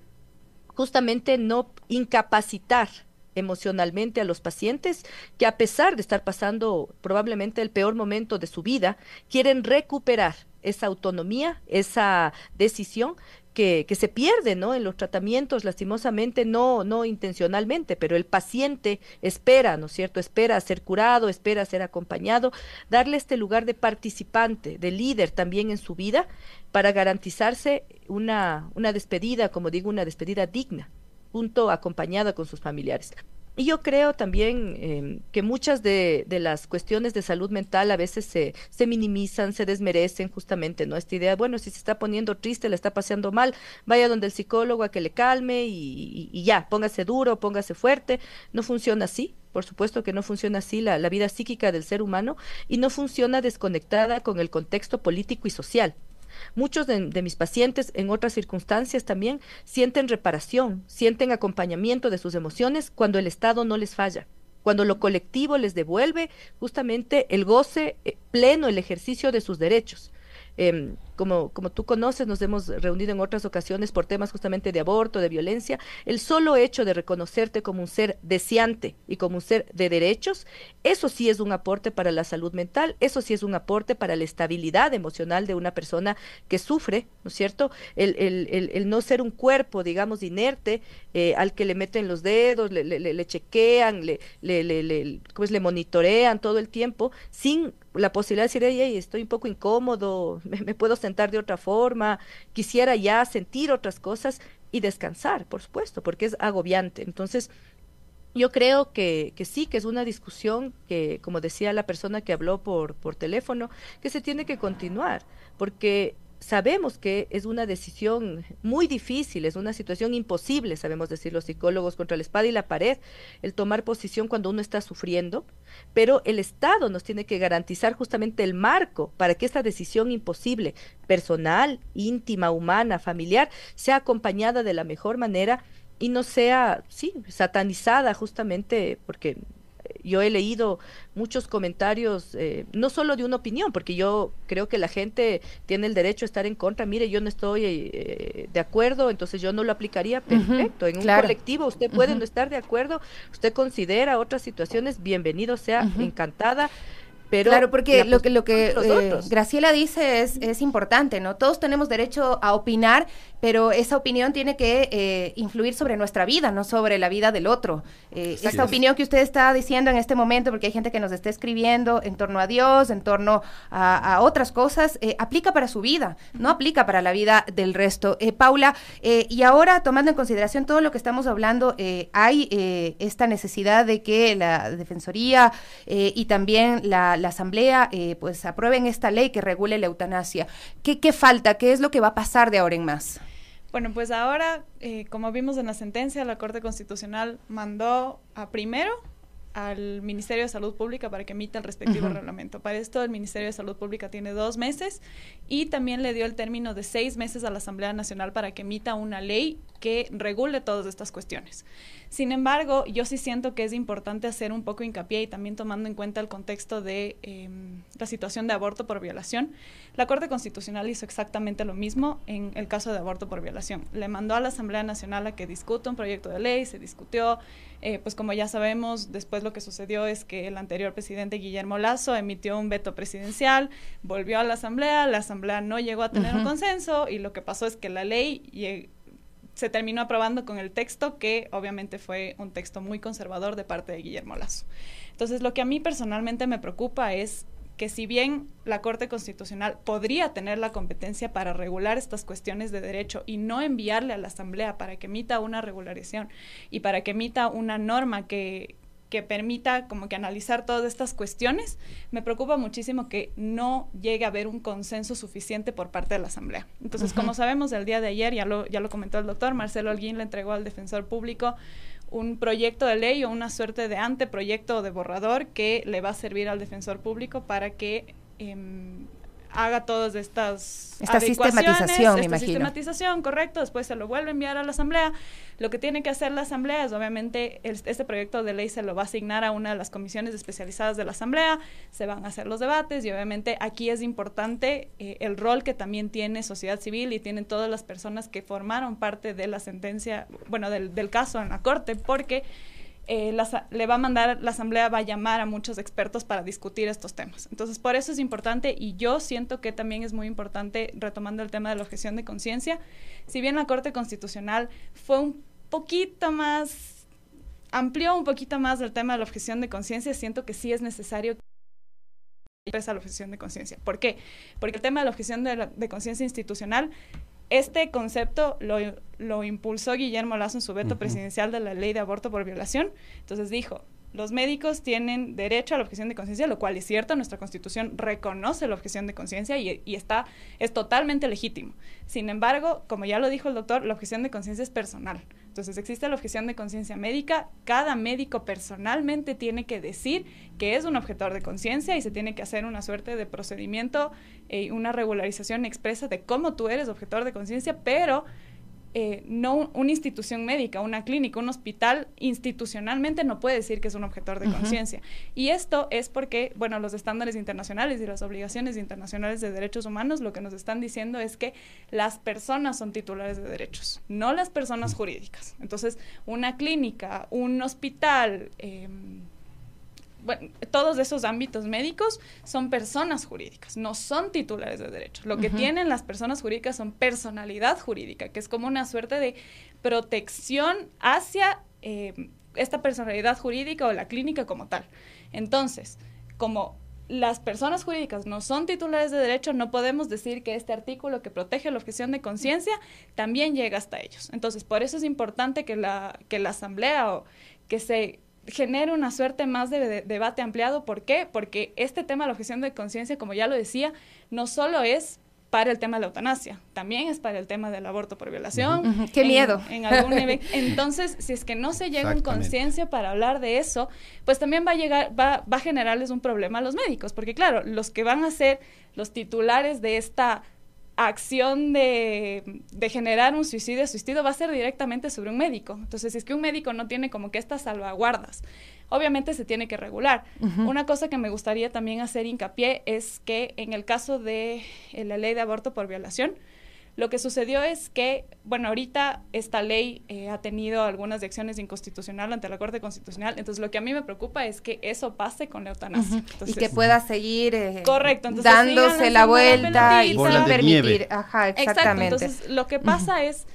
justamente no incapacitar emocionalmente a los pacientes que a pesar de estar pasando probablemente el peor momento de su vida, quieren recuperar esa autonomía, esa decisión que, se pierde ¿no? en los tratamientos, lastimosamente, no, no intencionalmente, pero el paciente espera, ¿no es cierto? Espera ser curado, espera ser acompañado, darle este lugar de participante, de líder también en su vida, para garantizarse una, una despedida, como digo, una despedida digna punto acompañada con sus familiares. Y yo creo también em, que muchas de, las cuestiones de salud mental a veces se, se, minimizan, se desmerecen justamente, ¿no? Esta idea, bueno, si se está poniendo triste, le está paseando mal, vaya donde el psicólogo a que le calme y, ya, póngase duro, póngase fuerte. No funciona así, por supuesto que no funciona así la, la vida psíquica del ser humano y no funciona desconectada con el contexto político y social. Muchos de, mis pacientes en otras circunstancias también sienten reparación, sienten acompañamiento de sus emociones cuando el Estado no les falla cuando lo colectivo les devuelve justamente el goce eh, pleno, el ejercicio de sus derechos. Em, como, como tú conoces, nos hemos reunido en otras ocasiones por temas justamente de aborto, de violencia, el solo hecho de reconocerte como un ser deseante y como un ser de derechos, eso sí es un aporte para la salud mental, eso sí es un aporte para la estabilidad emocional de una persona que sufre, ¿no es cierto? El, el, el, no ser un cuerpo, digamos, inerte, eh, al que le meten los dedos, le, le, le chequean, le, le, le, le monitorean todo el tiempo, sin la posibilidad de decir, hey, estoy un poco incómodo, me, puedo sentar de otra forma, quisiera ya sentir otras cosas y descansar, por supuesto, porque es agobiante. Entonces, yo creo que, que, sí, que es una discusión que, como decía la persona que habló por, por teléfono, que se tiene que continuar, porque sabemos que es una decisión muy difícil, es una situación imposible, sabemos decir los psicólogos, contra la espada y la pared, el tomar posición cuando uno está sufriendo, pero el Estado nos tiene que garantizar justamente el marco para que esta decisión imposible, personal, íntima, humana, familiar, sea acompañada de la mejor manera y no sea, sí, satanizada justamente porque yo he leído muchos comentarios, eh, no solo de una opinión, porque yo creo que la gente tiene el derecho a estar en contra. Mire, yo no estoy eh, de acuerdo, entonces yo no lo aplicaría. Perfecto. en un colectivo usted puede no estar de acuerdo, usted considera otras situaciones, bienvenido sea, encantada claro, porque lo que, lo que eh, Graciela dice es, es importante, ¿no? Todos tenemos derecho a opinar, pero esa opinión tiene que eh, influir sobre nuestra vida, no sobre la vida del otro. Eh, esta opinión que usted está diciendo en este momento, porque hay gente que nos está escribiendo en torno a Dios, en torno a, otras cosas, aplica para su vida, no aplica para la vida del resto. Paula, y ahora tomando en consideración todo lo que estamos hablando, hay esta necesidad de que la Defensoría y también la la Asamblea eh, pues aprueben esta ley que regule la eutanasia. ¿Qué, ¿Qué falta? ¿Qué es lo que va a pasar de ahora en más? Bueno, pues ahora, eh, como vimos en la sentencia, la Corte Constitucional mandó a primero al Ministerio de Salud Pública para que emita el respectivo reglamento. Para esto el Ministerio de Salud Pública tiene dos meses y también le dio el término de seis meses a la Asamblea Nacional para que emita una ley que regule todas estas cuestiones. Sin embargo, yo sí siento que es importante hacer un poco hincapié y también tomando en cuenta el contexto de em, la situación de aborto por violación. La Corte Constitucional hizo exactamente lo mismo en el caso de aborto por violación. Le mandó a la Asamblea Nacional a que discuta un proyecto de ley, se discutió, eh, pues como ya sabemos, después lo que sucedió es que el anterior presidente Guillermo Lazo emitió un veto presidencial, volvió a la Asamblea, la Asamblea no llegó a tener un consenso y lo que pasó es que la ley se terminó aprobando con el texto que obviamente fue un texto muy conservador de parte de Guillermo Lazo. Entonces, lo que a mí personalmente me preocupa es que si bien la Corte Constitucional podría tener la competencia para regular estas cuestiones de derecho y no enviarle a la Asamblea para que emita una regularización y para que emita una norma que, que permita como que analizar todas estas cuestiones, me preocupa muchísimo que no llegue a haber un consenso suficiente por parte de la Asamblea. Entonces, como sabemos, el día de ayer, ya lo, ya lo comentó el doctor, Marcelo Holguín le entregó al defensor público un proyecto de ley o una suerte de anteproyecto de borrador que le va a servir al defensor público para que em, haga todas estas esta sistematización, esta sistematización, correcto, después se lo vuelve a enviar a la asamblea. Lo que tiene que hacer la asamblea es obviamente este proyecto de ley se lo va a asignar a una de las comisiones especializadas de la asamblea, se van a hacer los debates y obviamente aquí es importante eh, el rol que también tiene sociedad civil y tienen todas las personas que formaron parte de la sentencia, bueno, del, del caso en la corte, porque eh, le va a mandar, la Asamblea va a llamar a muchos expertos para discutir estos temas. Entonces, por eso es importante y yo siento que también es muy importante, retomando el tema de la objeción de conciencia, si bien la Corte Constitucional fue un poquito más, amplió un poquito más el tema de la objeción de conciencia, siento que sí es necesario que la objeción de conciencia. ¿Por qué? Porque el tema de la objeción de, de conciencia institucional este concepto lo, lo impulsó Guillermo Lazo en su veto presidencial de la ley de aborto por violación. Entonces dijo, los médicos tienen derecho a la objeción de conciencia, lo cual es cierto, nuestra constitución reconoce la objeción de conciencia y, está, es totalmente legítimo. Sin embargo, como ya lo dijo el doctor, la objeción de conciencia es personal. Entonces existe la objeción de conciencia médica, cada médico personalmente tiene que decir que es un objetor de conciencia y se tiene que hacer una suerte de procedimiento y una regularización expresa de cómo tú eres objetor de conciencia, pero eh, no una institución médica, una clínica, un hospital institucionalmente no puede decir que es un objetor de conciencia. Y esto es porque, bueno, los estándares internacionales y las obligaciones internacionales de derechos humanos lo que nos están diciendo es que las personas son titulares de derechos, no las personas jurídicas. Entonces, una clínica, un hospital, eh, bueno, todos esos ámbitos médicos son personas jurídicas, no son titulares de derechos. Lo que tienen las personas jurídicas son personalidad jurídica, que es como una suerte de protección hacia eh, esta personalidad jurídica o la clínica como tal. Entonces, como las personas jurídicas no son titulares de derecho, no podemos decir que este artículo que protege la objeción de conciencia también llega hasta ellos. Entonces, por eso es importante que la, que la asamblea o que se genera una suerte más de, debate ampliado. ¿Por qué? Porque este tema de la objeción de conciencia, como ya lo decía, no solo es para el tema de la eutanasia, también es para el tema del aborto por violación. ¡Qué miedo! En algún Entonces, si es que no se llega en conciencia para hablar de eso, pues también va a llegar, va, va a generarles un problema a los médicos, porque claro, los que van a ser los titulares de esta acción de, generar un suicidio suicidio va a ser directamente sobre un médico. Entonces, si es que un médico no tiene como que estas salvaguardas, obviamente se tiene que regular. Una cosa que me gustaría también hacer hincapié es que en el caso de la ley de aborto por violación, lo que sucedió es que, bueno, ahorita esta ley eh, ha tenido algunas acciones inconstitucional ante la Corte Constitucional, entonces lo que a mí me preocupa es que eso pase con la eutanasia. y que pueda seguir eh, correcto, dándose la vuelta y sin permitir. Ajá, exactamente. Exacto, entonces lo que pasa es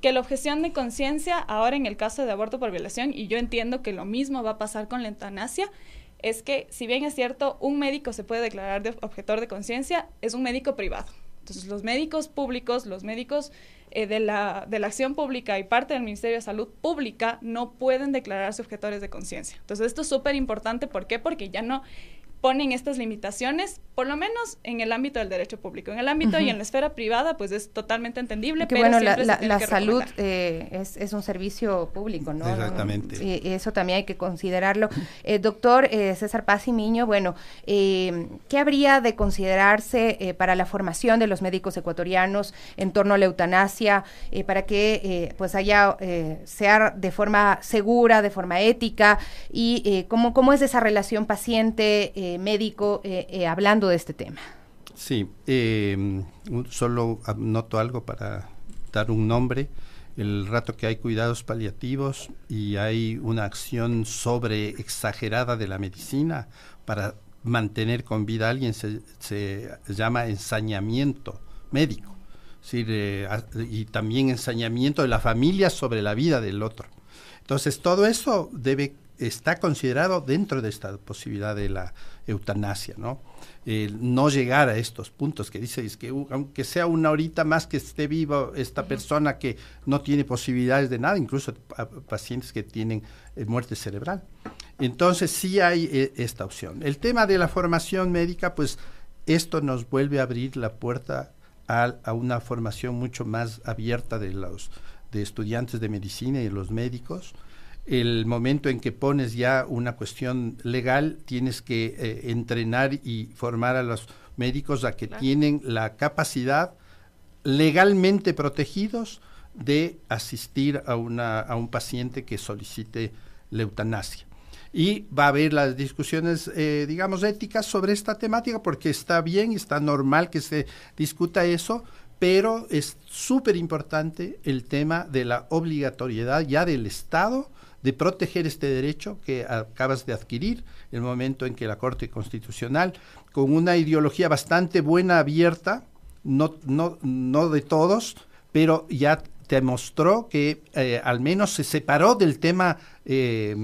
que la objeción de conciencia, ahora en el caso de aborto por violación, y yo entiendo que lo mismo va a pasar con la eutanasia, es que si bien es cierto, un médico se puede declarar de objetor de conciencia, es un médico privado. Entonces, los médicos públicos, los médicos eh, de, la, de la acción pública y parte del Ministerio de Salud Pública no pueden declararse objetores de conciencia. Entonces, esto es súper importante. ¿Por qué? Porque ya no ponen estas limitaciones, por lo menos en el ámbito del derecho público. En el ámbito y en la esfera privada, pues es totalmente entendible. pero bueno, la, la, salud eh, es, es, un servicio público, ¿no? Exactamente. Y eso también hay que considerarlo. Eh, doctor eh, César Paz y Miño, bueno, ¿qué habría de considerarse para la formación de los médicos ecuatorianos en torno a la eutanasia, para que pues haya, sea de forma segura, de forma ética, y cómo, cómo es esa relación paciente médico eh, eh, hablando de este tema. Sí, eh, solo noto algo para dar un nombre. El rato que hay cuidados paliativos y hay una acción sobre exagerada de la medicina para mantener con vida a alguien se, llama ensañamiento médico. y también ensañamiento de la familia sobre la vida del otro. Entonces, todo eso debe está considerado dentro de esta posibilidad de la eutanasia, ¿no? no llegar a estos puntos que dice es que aunque sea una horita más que esté vivo esta persona que no tiene posibilidades de nada, incluso pacientes que tienen eh, muerte cerebral. Entonces sí hay eh, esta opción. El tema de la formación médica, pues esto nos vuelve a abrir la puerta a, a una formación mucho más abierta de los de estudiantes de medicina y de los médicos el momento en que pones ya una cuestión legal, tienes que eh, entrenar y formar a los médicos a que tienen la capacidad legalmente protegidos de asistir a, una, a un paciente que solicite la eutanasia. Y va a haber las discusiones, eh, digamos, éticas sobre esta temática, porque está bien, está normal que se discuta eso, pero es súper importante el tema de la obligatoriedad ya del Estado de proteger este derecho que acabas de adquirir, el momento en que la Corte Constitucional, con una ideología bastante buena, abierta, no, no, no de todos, pero ya te mostró que eh, al menos se separó del tema, eh,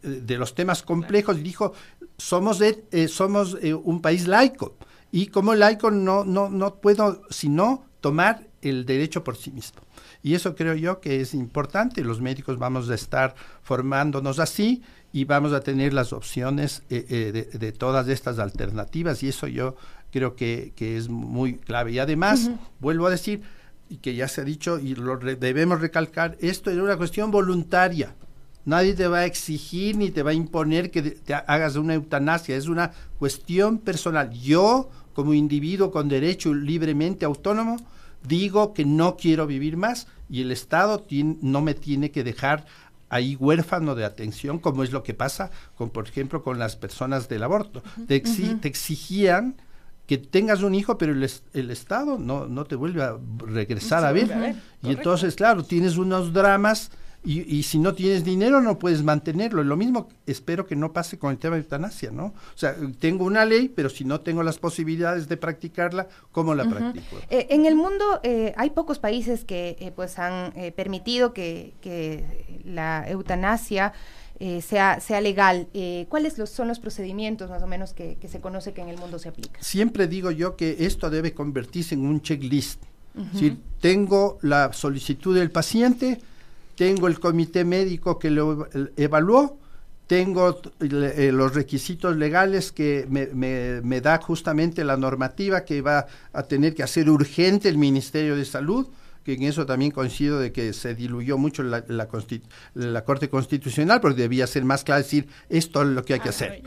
de los temas complejos y dijo, somos, de, eh, somos un país laico. Y como laico no, no, no puedo sino tomar el derecho por sí mismo. Y eso creo yo que es importante. Los médicos vamos a estar formándonos así y vamos a tener las opciones eh, eh, de, todas estas alternativas y eso yo creo que, es muy clave. Y además, vuelvo a decir, y que ya se ha dicho y lo debemos recalcar, esto es una cuestión voluntaria. Nadie te va a exigir ni te va a imponer que te hagas una eutanasia, es una cuestión personal. Yo, como individuo con derecho libremente autónomo, digo que no quiero vivir más y el Estado no me tiene que dejar ahí huérfano de atención, como es lo que pasa con, por ejemplo, con las personas del aborto. te, exigían que tengas un hijo, pero el, el Estado no, no te vuelve a regresar a ver. Y entonces, claro, tienes unos dramas y, y, si no tienes dinero no puedes mantenerlo. Lo mismo espero que no pase con el tema de eutanasia, ¿no? O sea, tengo una ley, pero si no tengo las posibilidades de practicarla, ¿cómo la practico? Eh, en el mundo eh, hay pocos países que eh, pues han permitido que, que, la eutanasia sea, sea legal. ¿Cuáles los, son los procedimientos más o menos que, que, se conoce que en el mundo se aplica? Siempre digo yo que esto debe convertirse en un checklist. Si tengo la solicitud del paciente, tengo el comité médico que lo evaluó, tengo eh, los requisitos legales que me, da justamente la normativa que va a tener que hacer urgente el Ministerio de Salud, que en eso también coincido de que se diluyó mucho la, la, Corte Constitucional, porque debía ser más claro decir esto es lo que hay que ah, hacer.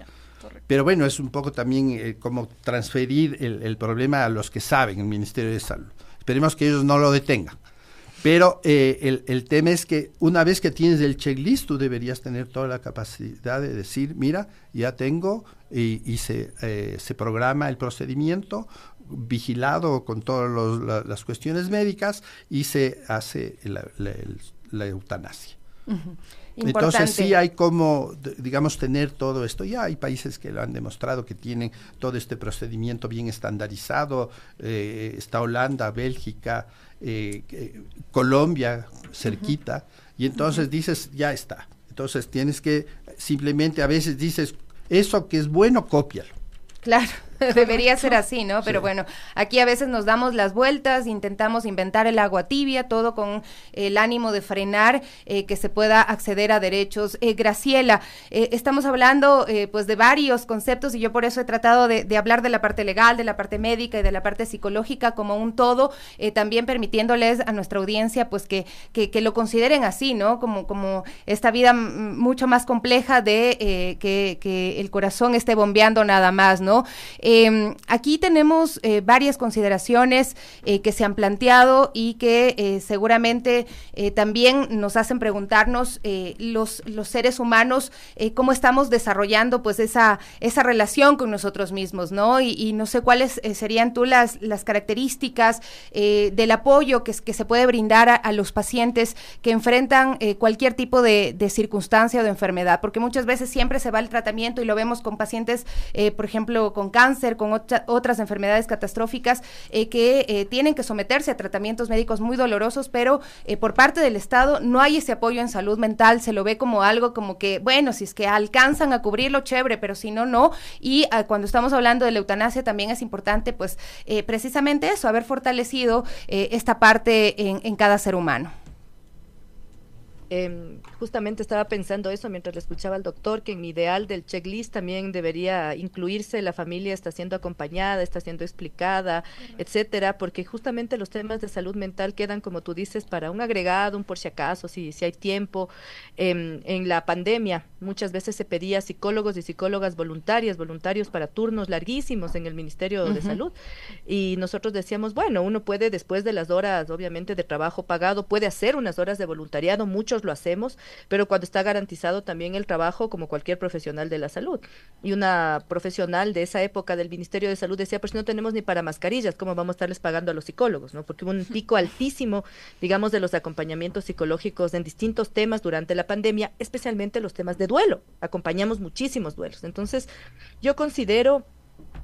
Pero bueno, es un poco también eh, como transferir el, el problema a los que saben, el Ministerio de Salud. Esperemos que ellos no lo detengan. Pero eh, el, tema es que una vez que tienes el checklist, tú deberías tener toda la capacidad de decir, mira, ya tengo y, se, eh, se, programa el procedimiento vigilado con todas las cuestiones médicas y se hace la, eutanasia. Entonces sí hay como, digamos, tener todo esto. Ya hay países que lo han demostrado que tienen todo este procedimiento bien estandarizado. Eh, está Holanda, Bélgica, eh, Colombia cerquita, y entonces dices, ya está. Entonces tienes que simplemente a veces dices, eso que es bueno, cópialo. Claro. Debería ser así, ¿no? Pero bueno, aquí a veces nos damos las vueltas, intentamos inventar el agua tibia, todo con el ánimo de frenar eh, que se pueda acceder a derechos. Eh, Graciela, eh, estamos hablando pues de varios conceptos y yo por eso he tratado de, hablar de la parte legal, de la parte médica y de la parte psicológica como un todo, también permitiéndoles a nuestra audiencia pues que, que, lo consideren así, ¿no? Como, como esta vida mucho más compleja de que, que el corazón esté bombeando nada más, ¿no? Em, aquí tenemos eh, varias consideraciones eh, que se han planteado y que eh, seguramente también nos hacen preguntarnos los, los seres humanos cómo estamos desarrollando pues esa, esa relación con nosotros mismos, ¿no? Y, no sé cuáles serían tú las, las características del apoyo que, que, se puede brindar a, los pacientes que enfrentan cualquier tipo de, de, circunstancia o de enfermedad, porque muchas veces siempre se va el tratamiento y lo vemos con pacientes, por ejemplo, con cáncer, con otras enfermedades catastróficas eh, que eh, tienen que someterse a tratamientos médicos muy dolorosos, pero eh, por parte del Estado no hay ese apoyo en salud mental, se lo ve como algo como que, bueno, si es que alcanzan a cubrirlo, chévere, pero si no, no. Y ah, cuando estamos hablando de la eutanasia también es importante, pues, precisamente eso, haber fortalecido esta parte en cada ser humano. Eh, justamente estaba pensando eso mientras le escuchaba al doctor, que en mi ideal del checklist también debería incluirse la familia está siendo acompañada, está siendo explicada, etcétera, porque justamente los temas de salud mental quedan, como tú dices, para un agregado, un por si acaso, si, si hay tiempo. Eh, en la pandemia muchas veces se pedía psicólogos y psicólogas voluntarias, voluntarios para turnos larguísimos en el Ministerio de Salud. Y nosotros decíamos, bueno, uno puede después de las horas, obviamente, de trabajo pagado, puede hacer unas horas de voluntariado, lo hacemos, pero cuando está garantizado también el trabajo como cualquier profesional de la salud. Y una profesional de esa época del Ministerio de Salud decía, pues no tenemos ni para mascarillas, ¿cómo vamos a estarles pagando a los psicólogos? ¿no? Porque hubo un pico altísimo, digamos, de los acompañamientos psicológicos en distintos temas durante la pandemia, especialmente los temas de duelo. Acompañamos muchísimos duelos. Entonces, yo considero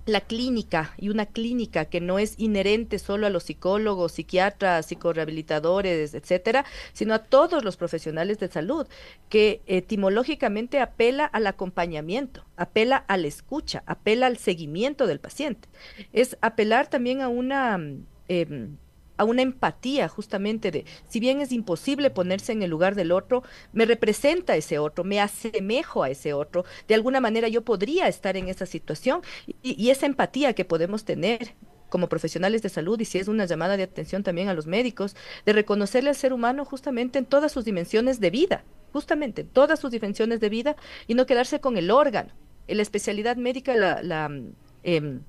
la clínica y una clínica que no es inherente solo a los psicólogos, psiquiatras, psicorehabilitadores, etcétera, sino a todos los profesionales de salud, que etimológicamente apela al acompañamiento, apela a la escucha, apela al seguimiento del paciente. Es apelar también a una em, a una empatía justamente de, si bien es imposible ponerse en el lugar del otro, me representa ese otro, me asemejo a ese otro, de alguna manera yo podría estar en esa situación y, esa empatía que podemos tener como profesionales de salud y si es una llamada de atención también a los médicos, de reconocerle al ser humano justamente en todas sus dimensiones de vida, justamente en todas sus dimensiones de vida y no quedarse con el órgano. En la especialidad médica, la, la eh,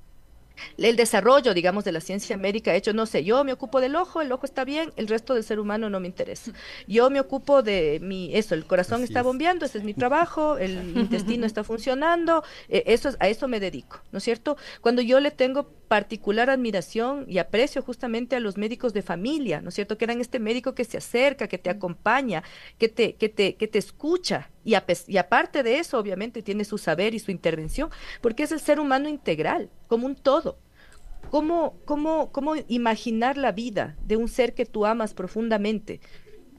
el desarrollo, digamos, de la ciencia médica hecho, no sé, yo me ocupo del ojo, el ojo está bien, el resto del ser humano no me interesa. Yo me ocupo de mi, eso, el corazón está bombeando, ese es mi trabajo, el intestino está funcionando, eh, eso es, a eso me dedico, ¿no es cierto? Cuando yo le tengo particular admiración y aprecio justamente a los médicos de familia, ¿no es cierto? Que eran este médico que se acerca, que te acompaña, que te, que te, que te escucha, y, y, aparte de eso, obviamente, tiene su saber y su intervención, porque es el ser humano integral, como un todo. ¿Cómo, cómo, cómo imaginar la vida de un ser que tú amas profundamente,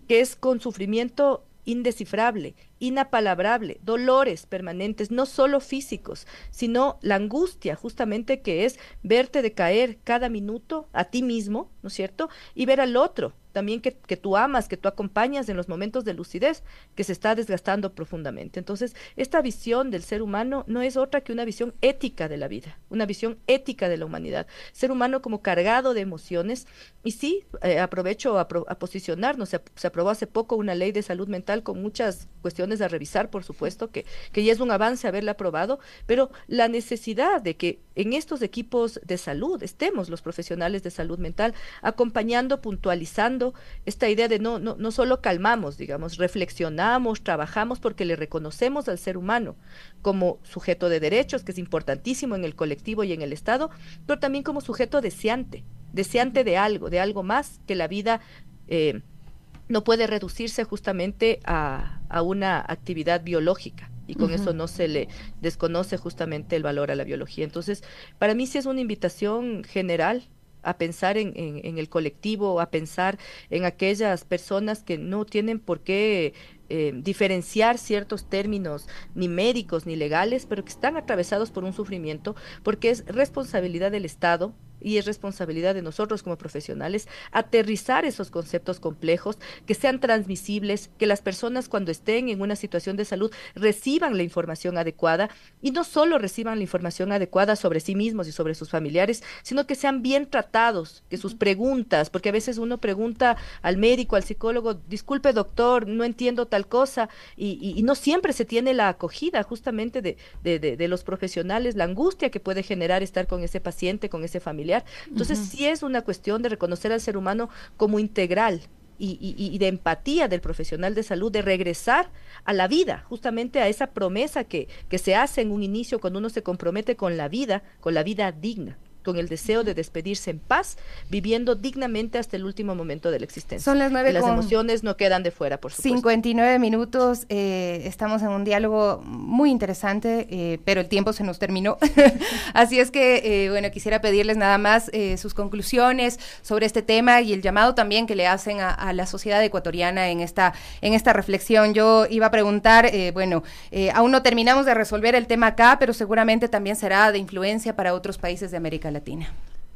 que es con sufrimiento indescifrable, inapalabrable, dolores permanentes, no solo físicos, sino la angustia justamente que es verte decaer cada minuto a ti mismo, ¿no es cierto? Y ver al otro también que, que, tú amas, que tú acompañas en los momentos de lucidez, que se está desgastando profundamente. Entonces, esta visión del ser humano no es otra que una visión ética de la vida, una visión ética de la humanidad. Ser humano como cargado de emociones. Y sí, eh, aprovecho a, posicionarnos, se, se, aprobó hace poco una ley de salud mental con muchas cuestiones a revisar, por supuesto, que, que ya es un avance haberla aprobado, pero la necesidad de que en estos equipos de salud estemos los profesionales de salud mental acompañando, puntualizando, esta idea de no, no, no solo calmamos, digamos, reflexionamos, trabajamos porque le reconocemos al ser humano como sujeto de derechos, que es importantísimo en el colectivo y en el Estado, pero también como sujeto deseante, deseante de algo, de algo más que la vida eh, no puede reducirse justamente a, a una actividad biológica y con uh -huh. eso no se le desconoce justamente el valor a la biología. Entonces, para mí sí es una invitación general a pensar en, en, en, el colectivo, a pensar en aquellas personas que no tienen por qué eh, diferenciar ciertos términos ni médicos ni legales, pero que están atravesados por un sufrimiento, porque es responsabilidad del Estado y es responsabilidad de nosotros como profesionales aterrizar esos conceptos complejos, que sean transmisibles, que las personas cuando estén en una situación de salud reciban la información adecuada y no solo reciban la información adecuada sobre sí mismos y sobre sus familiares, sino que sean bien tratados, que sus preguntas, porque a veces uno pregunta al médico, al psicólogo, disculpe doctor, no entiendo tal cosa, y, y, y no siempre se tiene la acogida justamente de, de, de, de los profesionales, la angustia que puede generar estar con ese paciente, con ese familiar familiar. Entonces, uh -huh. sí es una cuestión de reconocer al ser humano como integral. Y, y, y, de empatía del profesional de salud, de regresar a la vida, justamente a esa promesa que, que se hace en un inicio cuando uno se compromete con la vida, con la vida digna con el deseo de despedirse en paz, viviendo dignamente hasta el último momento de la existencia. Son las nueve. Las emociones no quedan de fuera, por supuesto. 59 minutos, eh, estamos en un diálogo muy interesante, eh, pero el tiempo se nos terminó. Así es que, eh, bueno, quisiera pedirles nada más sus conclusiones sobre este tema y el llamado también que le hacen a, a la sociedad ecuatoriana en esta, en esta reflexión. Yo iba a preguntar, bueno, aún no terminamos de resolver el tema acá, pero seguramente también será de influencia para otros países de América Latina.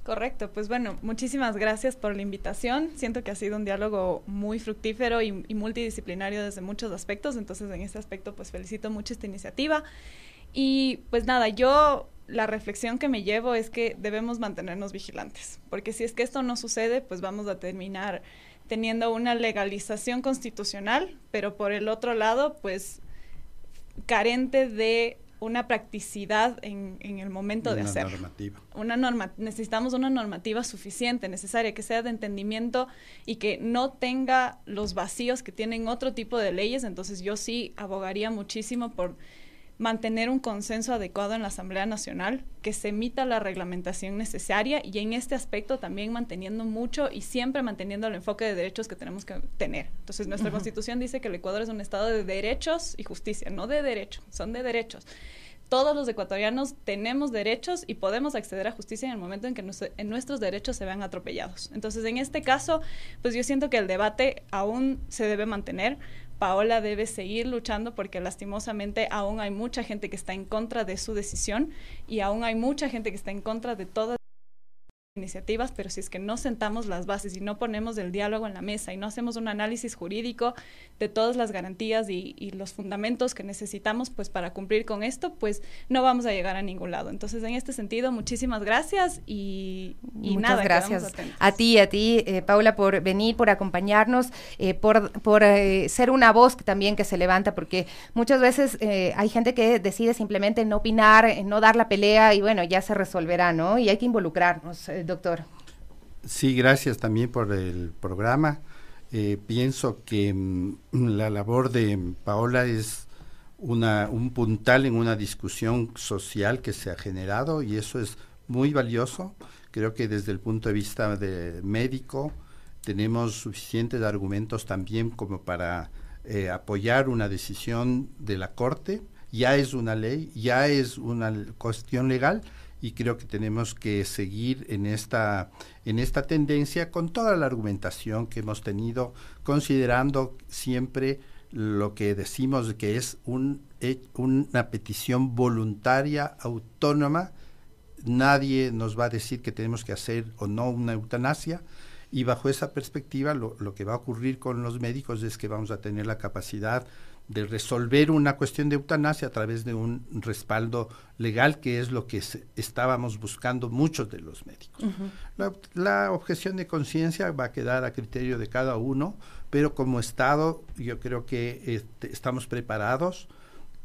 Correcto, pues bueno, muchísimas gracias por la invitación. Siento que ha sido un diálogo muy fructífero y, y, multidisciplinario desde muchos aspectos, entonces en este aspecto pues felicito mucho esta iniciativa. Y pues nada, yo la reflexión que me llevo es que debemos mantenernos vigilantes, porque si es que esto no sucede, pues vamos a terminar teniendo una legalización constitucional, pero por el otro lado, pues carente de una practicidad en, en el momento una de hacerlo. Normativa. Una norma necesitamos una normativa suficiente, necesaria, que sea de entendimiento y que no tenga los vacíos que tienen otro tipo de leyes. Entonces yo sí abogaría muchísimo por mantener un consenso adecuado en la Asamblea Nacional, que se emita la reglamentación necesaria y en este aspecto también manteniendo mucho y siempre manteniendo el enfoque de derechos que tenemos que tener. Entonces, nuestra uh -huh. Constitución dice que el Ecuador es un Estado de derechos y justicia, no de derechos, son de derechos. Todos los ecuatorianos tenemos derechos y podemos acceder a justicia en el momento en que nos, en nuestros derechos se vean atropellados. Entonces, en este caso, pues yo siento que el debate aún se debe mantener, Paola debe seguir luchando porque lastimosamente aún hay mucha gente que está en contra de su decisión y aún hay mucha gente que está en contra de todas iniciativas, pero si es que no sentamos las bases y no ponemos el diálogo en la mesa y no hacemos un análisis jurídico de todas las garantías y, los fundamentos que necesitamos pues para cumplir con esto, pues no vamos a llegar a ningún lado. Entonces, en este sentido, muchísimas gracias y, y Muchas nada. gracias a ti, a ti, eh, Paula, por venir, por acompañarnos, eh, por, por eh, ser una voz también que se levanta, porque muchas veces hay gente que decide simplemente no opinar, no dar la pelea y bueno, ya se resolverá, ¿no? Y hay que involucrarnos doctor. Sí, gracias también por el programa. Eh, pienso que mm, la labor de Paola es una, un puntal en una discusión social que se ha generado y eso es muy valioso. Creo que desde el punto de vista de médico tenemos suficientes argumentos también como para eh, apoyar una decisión de la Corte. Ya es una ley, ya es una cuestión legal y creo que tenemos que seguir en esta, en esta tendencia con toda la argumentación que hemos tenido, considerando siempre lo que decimos que es un, una petición voluntaria, autónoma. Nadie nos va a decir que tenemos que hacer o no una eutanasia. Y bajo esa perspectiva, lo, lo que va a ocurrir con los médicos es que vamos a tener la capacidad de resolver una cuestión de eutanasia a través de un respaldo legal, que es lo que estábamos buscando muchos de los médicos. la, objeción de conciencia va a quedar a criterio de cada uno, pero como Estado yo creo que este, estamos preparados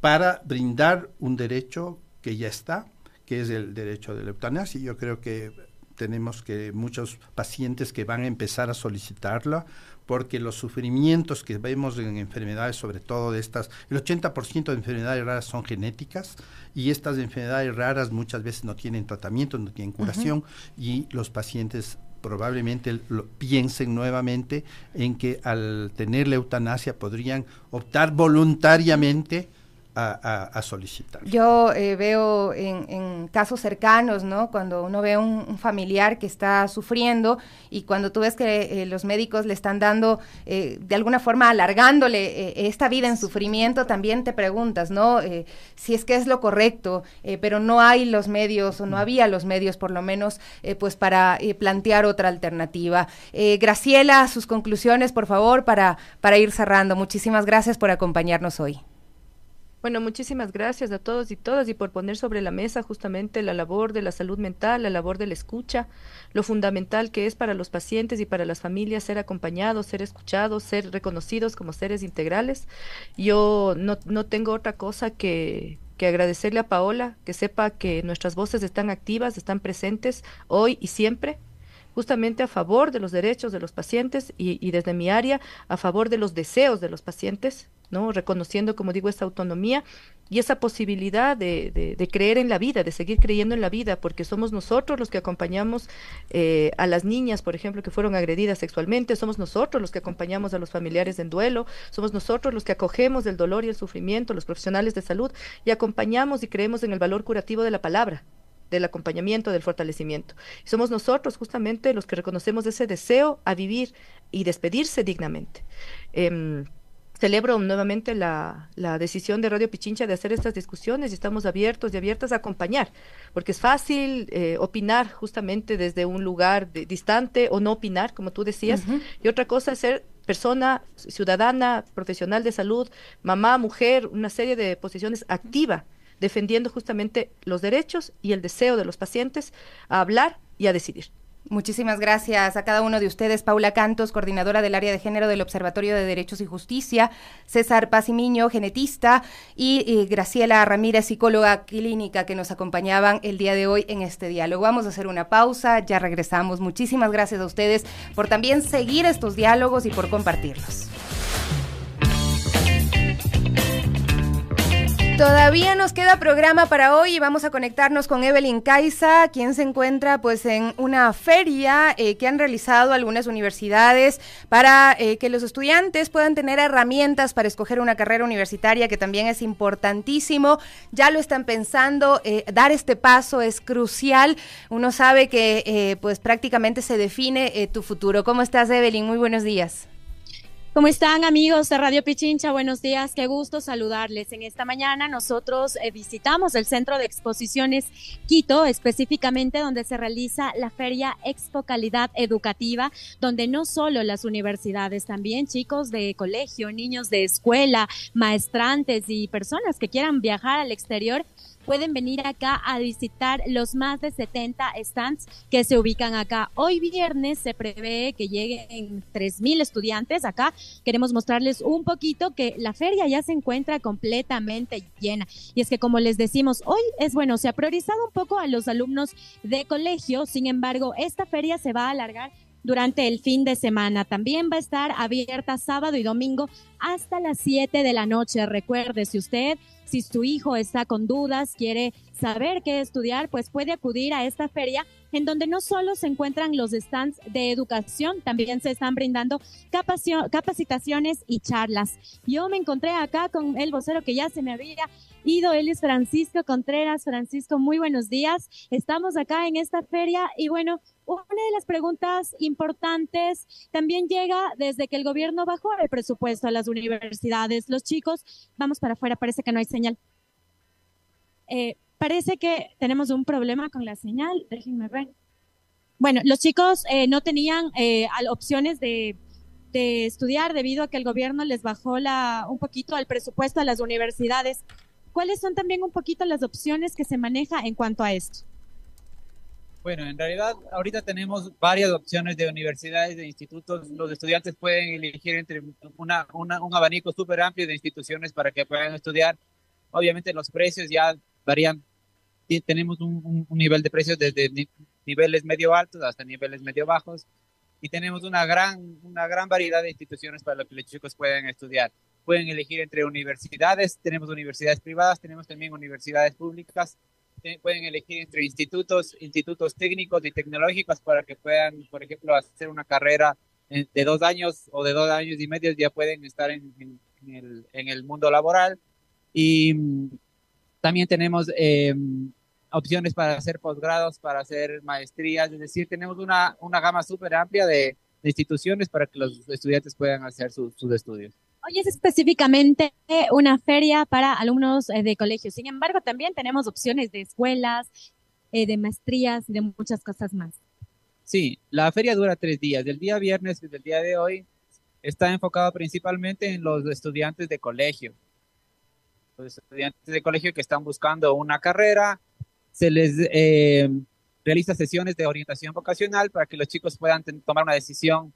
para brindar un derecho que ya está, que es el derecho de la eutanasia. Yo creo que tenemos que muchos pacientes que van a empezar a solicitarla porque los sufrimientos que vemos en enfermedades, sobre todo de estas, el 80% de enfermedades raras son genéticas y estas enfermedades raras muchas veces no tienen tratamiento, no tienen curación y los pacientes probablemente lo, piensen nuevamente en que al tener la eutanasia podrían optar voluntariamente a, solicitar. Yo eh, veo en, casos cercanos, ¿no? Cuando uno ve un, un familiar que está sufriendo y cuando tú ves que eh, los médicos le están dando, eh, de alguna forma, alargándole esta vida en sufrimiento, también te preguntas, ¿no? si es que es lo correcto, pero no hay los medios o no había los medios, por lo menos, pues para plantear otra alternativa. Graciela, sus conclusiones, por favor, para, para ir cerrando. Muchísimas gracias por acompañarnos hoy. Bueno, muchísimas gracias a todos y todas y por poner sobre la mesa justamente la labor de la salud mental, la labor de la escucha, lo fundamental que es para los pacientes y para las familias ser acompañados, ser escuchados, ser reconocidos como seres integrales. Yo no, no tengo otra cosa que, que agradecerle a Paola, que sepa que nuestras voces están activas, están presentes hoy y siempre justamente a favor de los derechos de los pacientes y, y, desde mi área a favor de los deseos de los pacientes, ¿no? Reconociendo, como digo, esa autonomía y esa posibilidad de, de, creer en la vida, de seguir creyendo en la vida, porque somos nosotros los que acompañamos eh, a las niñas, por ejemplo, que fueron agredidas sexualmente, somos nosotros los que acompañamos a los familiares en duelo, somos nosotros los que acogemos el dolor y el sufrimiento, los profesionales de salud, y acompañamos y creemos en el valor curativo de la palabra del acompañamiento, del fortalecimiento. Y somos nosotros justamente los que reconocemos ese deseo a vivir y despedirse dignamente. Em, celebro nuevamente la, la, decisión de Radio Pichincha de hacer estas discusiones y estamos abiertos y abiertas a acompañar, porque es fácil eh, opinar justamente desde un lugar distante o no opinar, como tú decías, y otra cosa es ser persona, ciudadana, profesional de salud, mamá, mujer, una serie de posiciones activa defendiendo justamente los derechos y el deseo de los pacientes a hablar y a decidir. Muchísimas gracias a cada uno de ustedes. Paula Cantos, coordinadora del área de género del Observatorio de Derechos y Justicia, César Pazimiño, genetista, y, Graciela Ramírez, psicóloga clínica, que nos acompañaban el día de hoy en este diálogo. Vamos a hacer una pausa, ya regresamos. Muchísimas gracias a ustedes por también seguir estos diálogos y por compartirlos. Todavía nos queda programa para hoy y vamos a conectarnos con Evelyn Caiza, quien se encuentra pues en una feria eh, que han realizado algunas universidades para eh, que los estudiantes puedan tener herramientas para escoger una carrera universitaria que también es importantísimo. Ya lo están pensando, eh, dar este paso es crucial. Uno sabe que pues prácticamente se define tu futuro. ¿Cómo estás Evelyn? Muy buenos días. ¿Cómo están amigos de Radio Pichincha? Buenos días, qué gusto saludarles. En esta mañana nosotros eh, visitamos el Centro de Exposiciones Quito, específicamente donde se realiza la Feria Expo Calidad Educativa, donde no solo las universidades, también chicos de colegio, niños de escuela, maestrantes y personas que quieran viajar al exterior pueden venir acá a visitar los más de 70 stands que se ubican acá. Hoy viernes se prevé que lleguen 3.000 estudiantes acá. Queremos mostrarles un poquito que la feria ya se encuentra completamente llena. Y es que como les decimos, hoy es bueno, se ha priorizado un poco a los alumnos de colegio, sin embargo, esta feria se va a alargar durante el fin de semana. También va a estar abierta sábado y domingo hasta las 7 de la noche. Recuerde, si usted si su hijo está con dudas, quiere saber qué estudiar, pues puede acudir a esta feria en donde no solo se encuentran los stands de educación, también se están brindando capacitaciones y charlas. Yo me encontré acá con el vocero que ya se me había ido, él Francisco Contreras. Francisco, muy buenos días. Estamos acá en esta feria y bueno, una de las preguntas importantes también llega desde que el gobierno bajó el presupuesto a las universidades. Los chicos, vamos para afuera, parece que no hay señal. Eh, parece que tenemos un problema con la señal. Déjenme ver. Bueno, los chicos eh, no tenían eh, opciones de, de, estudiar debido a que el gobierno les bajó la, un poquito el presupuesto a las universidades. ¿Cuáles son también un poquito las opciones que se maneja en cuanto a esto? Bueno, en realidad ahorita tenemos varias opciones de universidades, de institutos. Los estudiantes pueden elegir entre una, un abanico súper amplio de instituciones para que puedan estudiar. Obviamente los precios ya varían. Tenemos un, nivel de precios desde niveles medio altos hasta niveles medio bajos y tenemos una gran, una gran variedad de instituciones para que los chicos puedan estudiar. Pueden elegir entre universidades, tenemos universidades privadas, tenemos también universidades públicas pueden elegir entre institutos, institutos técnicos y tecnológicos para que puedan, por ejemplo, hacer una carrera de dos años o de dos años y medio, ya pueden estar en, el, en el, mundo laboral. Y mm, también tenemos em, opciones para hacer posgrados, para hacer maestrías, es decir, tenemos una, una gama súper amplia de, instituciones para que los estudiantes puedan hacer sus estudios. Hoy es específicamente una feria para alumnos eh, de colegio. Sin embargo, también tenemos opciones de escuelas, eh, de maestrías de muchas cosas más. Sí, la feria dura tres días. Del día viernes y del día de hoy está enfocado principalmente en los estudiantes de colegio. Los estudiantes de colegio que están buscando una carrera, se les eh, realiza sesiones de orientación vocacional para que los chicos puedan tomar una decisión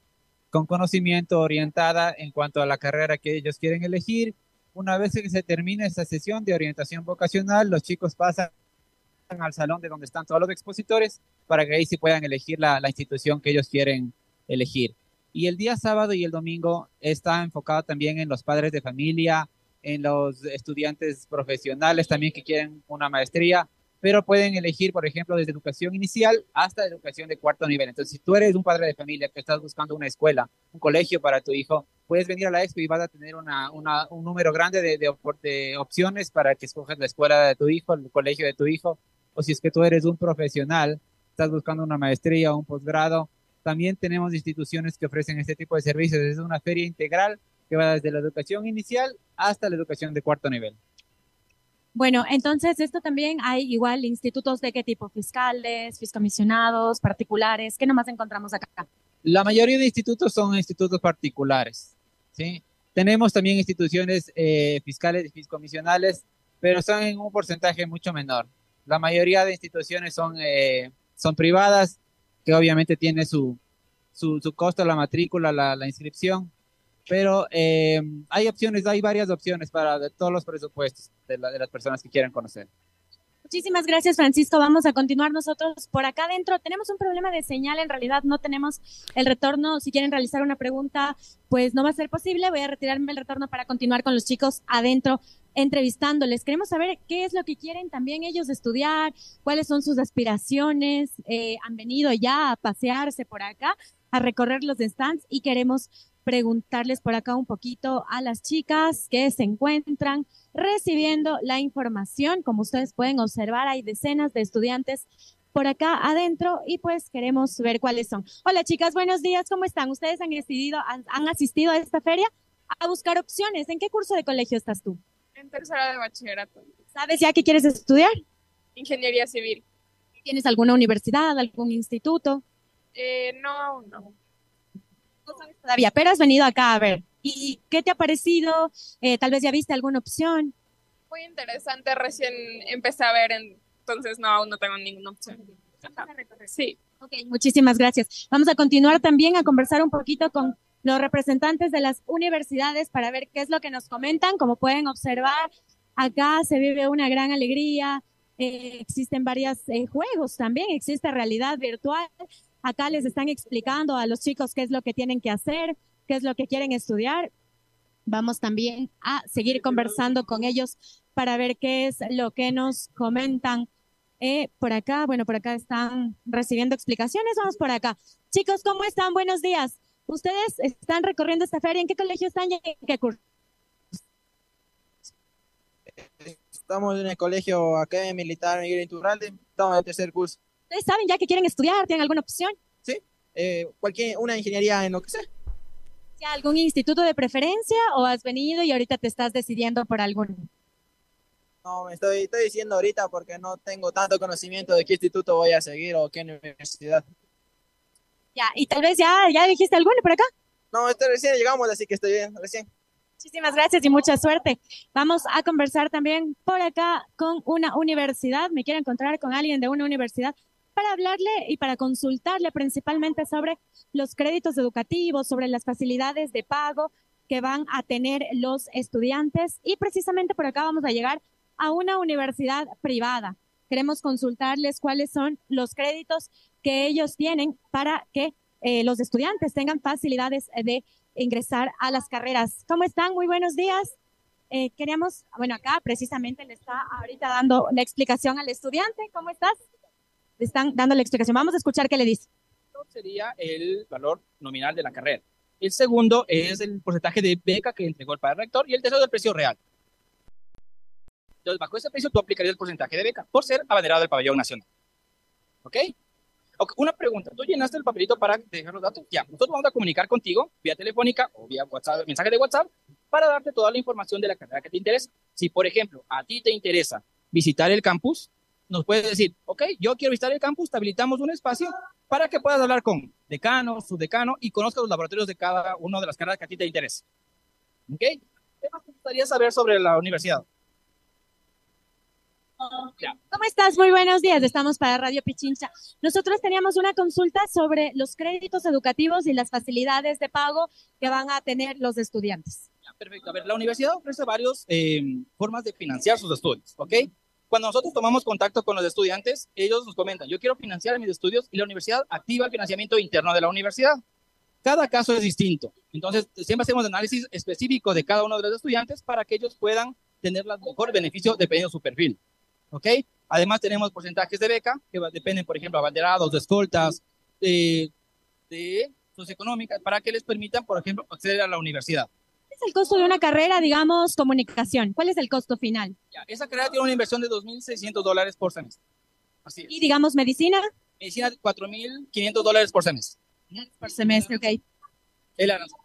con conocimiento orientada en cuanto a la carrera que ellos quieren elegir. Una vez que se termine esa sesión de orientación vocacional, los chicos pasan al salón de donde están todos los expositores para que ahí sí puedan elegir la institución que ellos quieren elegir. Y el día sábado y el domingo está enfocado también en los padres de familia, en los estudiantes profesionales también que quieren una maestría pero pueden elegir, por ejemplo, desde educación inicial hasta educación de cuarto nivel. Entonces, si tú eres un padre de familia que estás buscando una escuela, un colegio para tu hijo, puedes venir a la expo y vas a tener una, un número grande de, de, opciones para que escojas la escuela de tu hijo, el colegio de tu hijo, o si es que tú eres un profesional, estás buscando una maestría o un posgrado, también tenemos instituciones que ofrecen este tipo de servicios. Es una feria integral que va desde la educación inicial hasta la educación de cuarto nivel. Bueno, entonces esto también hay igual institutos de qué tipo, fiscales, fiscomisionados, particulares, ¿qué nomás encontramos acá? La mayoría de institutos son institutos particulares, ¿sí? Tenemos también instituciones eh, fiscales y fiscomisionales, pero son en un porcentaje mucho menor. La mayoría de instituciones son, eh, son privadas, que obviamente tiene su, su, costo, la matrícula, la, la inscripción, pero eh, hay opciones, hay varias opciones para todos los presupuestos de, las personas que quieran conocer. Muchísimas gracias, Francisco. Vamos a continuar nosotros por acá adentro. Tenemos un problema de señal, en realidad no tenemos el retorno. Si quieren realizar una pregunta, pues no va a ser posible. Voy a retirarme el retorno para continuar con los chicos adentro entrevistándoles. Queremos saber qué es lo que quieren también ellos estudiar, cuáles son sus aspiraciones. Eh, han venido ya a pasearse por acá, a recorrer los stands y queremos preguntarles por acá un poquito a las chicas que se encuentran recibiendo la información. Como ustedes pueden observar, hay decenas de estudiantes por acá adentro y pues queremos ver cuáles son. Hola chicas, buenos días, ¿cómo están? ¿Ustedes han, decidido, han, han asistido a esta feria a buscar opciones? ¿En qué curso de colegio estás tú? En tercera de bachillerato. ¿Sabes ya qué quieres estudiar? Ingeniería civil. ¿Tienes alguna universidad, algún instituto? Eh, no, no. No sabes todavía, pero has venido acá a ver. ¿Y qué te ha parecido? Eh, tal vez ya viste alguna opción. Muy interesante, recién empecé a ver, entonces no, aún no tengo ninguna opción. Sí. Ok, muchísimas gracias. Vamos a continuar también a conversar un poquito con los representantes de las universidades para ver qué es lo que nos comentan. Como pueden observar, acá se vive una gran alegría. Eh, existen varios eh, juegos también, existe realidad virtual. Acá les están explicando a los chicos qué es lo que tienen que hacer, qué es lo que quieren estudiar. Vamos también a seguir conversando con ellos para ver qué es lo que nos comentan. Eh, por acá, bueno, por acá están recibiendo explicaciones. Vamos por acá. Chicos, ¿cómo están? Buenos días. Ustedes están recorriendo esta feria. ¿En qué colegio están en qué curso? Estamos en el colegio Academia Militar Miguel Iturralde. Estamos en el tercer curso. ¿Ustedes saben ya que quieren estudiar? ¿Tienen alguna opción? Sí, eh, cualquier, una ingeniería en lo que sea. ¿Ya ¿Algún instituto de preferencia o has venido y ahorita te estás decidiendo por alguno? No, me estoy, estoy diciendo ahorita porque no tengo tanto conocimiento de qué instituto voy a seguir o qué universidad. Ya, y tal vez ya, ya dijiste alguno por acá. No, este recién llegamos, así que estoy bien, recién. Muchísimas gracias y mucha suerte. Vamos a conversar también por acá con una universidad. Me quiero encontrar con alguien de una universidad para hablarle y para consultarle principalmente sobre los créditos educativos, sobre las facilidades de pago que van a tener los estudiantes. Y precisamente por acá vamos a llegar a una universidad privada. Queremos consultarles cuáles son los créditos que ellos tienen para que eh, los estudiantes tengan facilidades de ingresar a las carreras. ¿Cómo están? Muy buenos días. Eh, queríamos, bueno, acá precisamente le está ahorita dando la explicación al estudiante. ¿Cómo estás? Le están dando la explicación. Vamos a escuchar qué le dice. Sería el valor nominal de la carrera. El segundo es el porcentaje de beca que entregó el padre rector y el tercero del precio real. Entonces, bajo ese precio, tú aplicarías el porcentaje de beca por ser abanderado del pabellón nacional. ¿Ok? Ok, Una pregunta. ¿Tú llenaste el papelito para dejar los datos? Ya. Nosotros vamos a comunicar contigo vía telefónica o vía WhatsApp, mensaje de WhatsApp para darte toda la información de la carrera que te interesa. Si, por ejemplo, a ti te interesa visitar el campus, nos puedes decir, ok, yo quiero visitar el campus, te habilitamos un espacio para que puedas hablar con decano, subdecano y conozcas los laboratorios de cada una de las carreras que a ti te interesa. ¿Ok? ¿Qué más te gustaría saber sobre la universidad? ¿Cómo estás? Muy buenos días. Estamos para Radio Pichincha. Nosotros teníamos una consulta sobre los créditos educativos y las facilidades de pago que van a tener los estudiantes. Ya, perfecto. A ver, la universidad ofrece varias formas de financiar sus estudios, ¿ok? Cuando nosotros tomamos contacto con los estudiantes, ellos nos comentan, yo quiero financiar mis estudios y la universidad activa el financiamiento interno de la universidad. Cada caso es distinto. Entonces, siempre hacemos análisis específico de cada uno de los estudiantes para que ellos puedan tener el mejor beneficio dependiendo de su perfil. ¿Ok? Además, tenemos porcentajes de beca que dependen, por ejemplo, abanderados, de escoltas, de, de socioeconómicas, para que les permitan, por ejemplo, acceder a la universidad. ¿Cuál es el costo de una carrera, digamos, comunicación? ¿Cuál es el costo final? Ya, esa carrera tiene una inversión de 2.600 dólares por semestre. Así es. Y, digamos, medicina Medicina, 4.500 dólares por semestre. por semestre, ok. El arancel.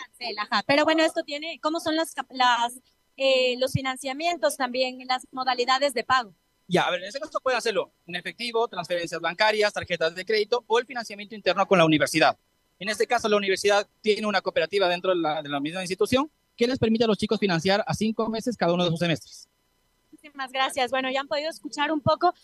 arancel, ajá. Pero bueno, esto tiene, ¿cómo son las, las eh, los financiamientos también, las modalidades de pago? Ya, a ver, en ese caso puede hacerlo en efectivo, transferencias bancarias, tarjetas de crédito o el financiamiento interno con la universidad. En este caso, la universidad tiene una cooperativa dentro de la, de la misma institución que les permite a los chicos financiar a cinco meses cada uno de sus semestres. Muchísimas gracias. Bueno, ya han podido escuchar un poco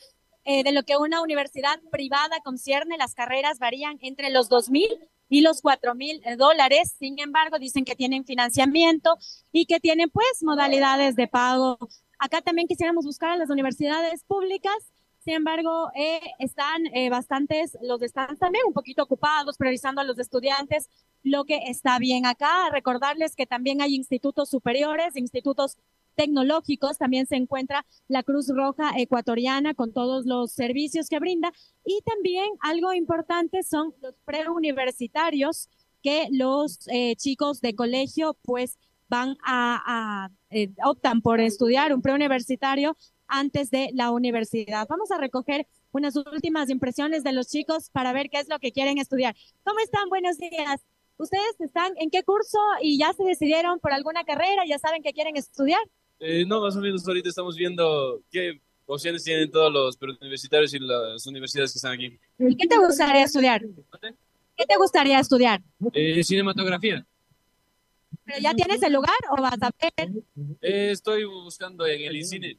eh, de lo que una universidad privada concierne. Las carreras varían entre los dos mil y los cuatro mil dólares. Sin embargo, dicen que tienen financiamiento y que tienen pues modalidades de pago. Acá también quisiéramos buscar a las universidades públicas. Sin embargo, eh, están eh, bastantes, los están también un poquito ocupados, priorizando a los estudiantes, lo que está bien acá. Recordarles que también hay institutos superiores, institutos tecnológicos, también se encuentra la Cruz Roja Ecuatoriana con todos los servicios que brinda y también algo importante son los preuniversitarios que los eh, chicos de colegio pues van a, a eh, optan por estudiar un preuniversitario antes de la universidad. Vamos a recoger unas últimas impresiones de los chicos para ver qué es lo que quieren estudiar. ¿Cómo están? Buenos días. ¿Ustedes están en qué curso y ya se decidieron por alguna carrera? ¿Ya saben qué quieren estudiar? Eh, no, más o menos ahorita estamos viendo qué opciones tienen todos los universitarios y las universidades que están aquí. ¿Y qué te gustaría estudiar? ¿Qué te gustaría estudiar? Eh, cinematografía. ¿Pero ya tienes el lugar o vas a ver? Eh, estoy buscando en el cine.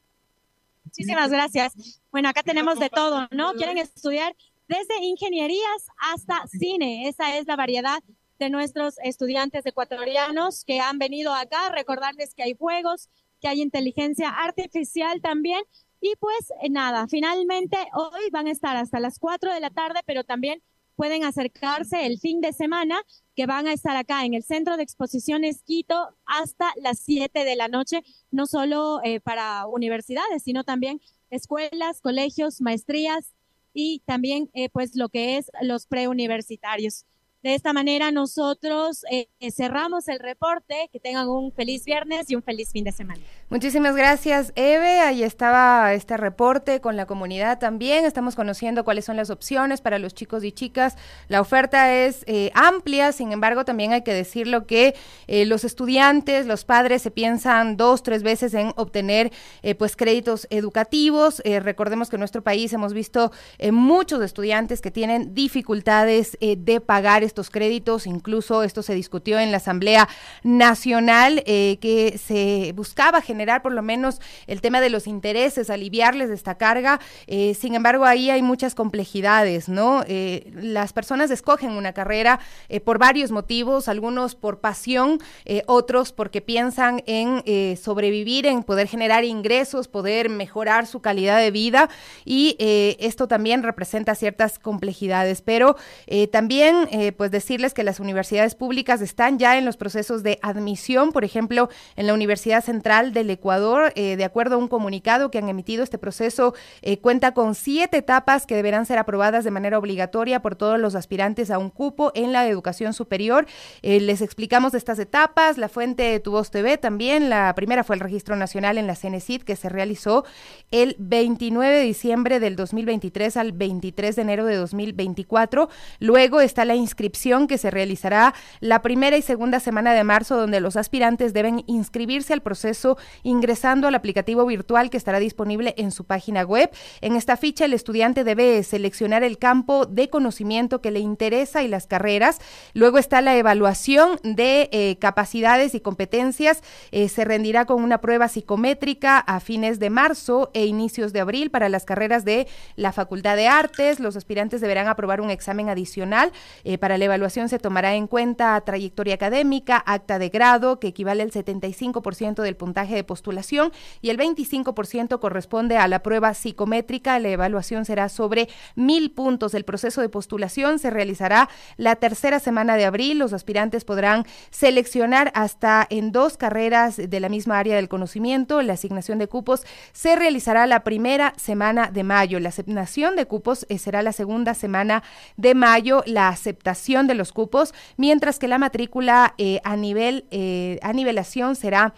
Muchísimas gracias. Bueno, acá tenemos de todo, ¿no? Quieren estudiar desde ingenierías hasta cine. Esa es la variedad de nuestros estudiantes ecuatorianos que han venido acá. Recordarles que hay juegos, que hay inteligencia artificial también. Y pues nada, finalmente hoy van a estar hasta las 4 de la tarde, pero también pueden acercarse el fin de semana, que van a estar acá en el Centro de Exposiciones Quito hasta las 7 de la noche, no solo eh, para universidades, sino también escuelas, colegios, maestrías y también eh, pues lo que es los preuniversitarios. De esta manera nosotros eh, cerramos el reporte. Que tengan un feliz viernes y un feliz fin de semana. Muchísimas gracias, Eve. Ahí estaba este reporte con la comunidad también. Estamos conociendo cuáles son las opciones para los chicos y chicas. La oferta es eh, amplia, sin embargo, también hay que decirlo que eh, los estudiantes, los padres se piensan dos, tres veces en obtener pues créditos educativos. recordemos que en nuestro país hemos visto muchos estudiantes que tienen dificultades de pagar estos créditos, incluso esto se discutió en la Asamblea Nacional, eh, que se buscaba generar por lo menos el tema de los intereses, aliviarles de esta carga. Eh, sin embargo, ahí hay muchas complejidades, ¿no? Eh, las personas escogen una carrera por varios motivos, algunos por pasión, otros porque piensan en sobrevivir, en poder generar ingresos, poder mejorar su calidad de vida y esto también representa ciertas complejidades, pero también pues decirles que las universidades públicas están ya en los procesos de admisión, por ejemplo, en la Universidad Central del Ecuador, eh, de acuerdo a un comunicado que han emitido, este proceso eh, cuenta con siete etapas que deberán ser aprobadas de manera obligatoria por todos los aspirantes a un cupo en la educación superior. Eh, les explicamos estas etapas, la fuente de Tu TV también, la primera fue el registro nacional en la CENESID que se realizó el 29 de diciembre del 2023 al 23 de enero de 2024. Luego está la inscripción que se realizará la primera y segunda semana de marzo, donde los aspirantes deben inscribirse al proceso ingresando al aplicativo virtual que estará disponible en su página web. En esta ficha, el estudiante debe seleccionar el campo de conocimiento que le interesa y las carreras. Luego está la evaluación de eh, capacidades y competencias. Eh, se rendirá con una prueba psicométrica a fines de marzo e inicios de abril para las carreras de la Facultad de Artes. Los aspirantes deberán aprobar un examen adicional eh, para la evaluación se tomará en cuenta trayectoria académica, acta de grado, que equivale al 75% del puntaje de postulación, y el 25% corresponde a la prueba psicométrica. La evaluación será sobre mil puntos. El proceso de postulación se realizará la tercera semana de abril. Los aspirantes podrán seleccionar hasta en dos carreras de la misma área del conocimiento. La asignación de cupos se realizará la primera semana de mayo. La asignación de cupos eh, será la segunda semana de mayo. La aceptación de los cupos, mientras que la matrícula eh, a nivel eh, a nivelación será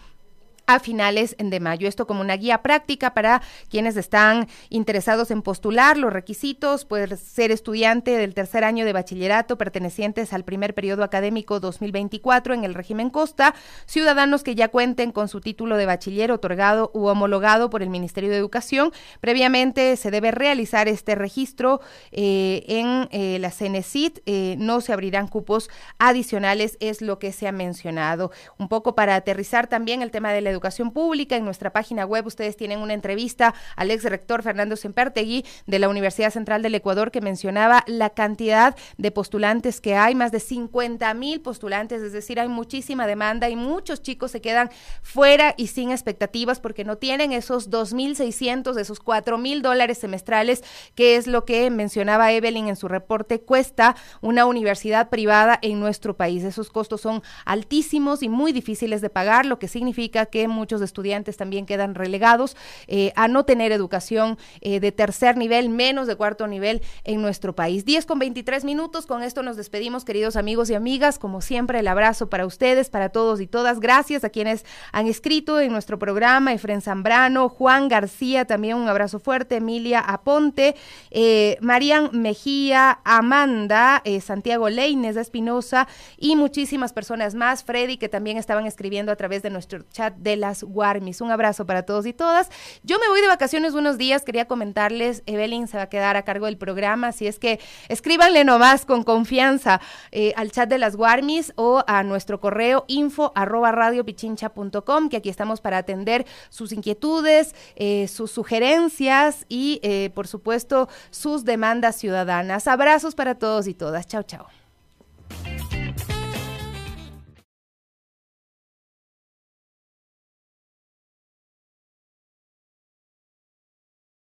a finales de mayo. Esto como una guía práctica para quienes están interesados en postular los requisitos, poder ser estudiante del tercer año de bachillerato pertenecientes al primer periodo académico 2024 en el régimen Costa, ciudadanos que ya cuenten con su título de bachiller otorgado u homologado por el Ministerio de Educación. Previamente se debe realizar este registro eh, en eh, la CENESIT, eh, no se abrirán cupos adicionales, es lo que se ha mencionado. Un poco para aterrizar también el tema de la Educación Pública. En nuestra página web ustedes tienen una entrevista al ex rector Fernando Sempertegui de la Universidad Central del Ecuador que mencionaba la cantidad de postulantes que hay, más de 50 mil postulantes, es decir, hay muchísima demanda y muchos chicos se quedan fuera y sin expectativas porque no tienen esos 2.600, esos 4 mil dólares semestrales, que es lo que mencionaba Evelyn en su reporte, cuesta una universidad privada en nuestro país. Esos costos son altísimos y muy difíciles de pagar, lo que significa que muchos estudiantes también quedan relegados eh, a no tener educación eh, de tercer nivel, menos de cuarto nivel en nuestro país. 10 con 23 minutos, con esto nos despedimos, queridos amigos y amigas. Como siempre, el abrazo para ustedes, para todos y todas. Gracias a quienes han escrito en nuestro programa, Efren Zambrano, Juan García, también un abrazo fuerte, Emilia Aponte, eh, Marian Mejía, Amanda, eh, Santiago Leines Espinosa y muchísimas personas más, Freddy, que también estaban escribiendo a través de nuestro chat de las Warmis. Un abrazo para todos y todas. Yo me voy de vacaciones unos días, quería comentarles, Evelyn se va a quedar a cargo del programa, así es que escríbanle nomás con confianza eh, al chat de las Warmis o a nuestro correo info arroba que aquí estamos para atender sus inquietudes, eh, sus sugerencias y, eh, por supuesto, sus demandas ciudadanas. Abrazos para todos y todas. Chao, chao.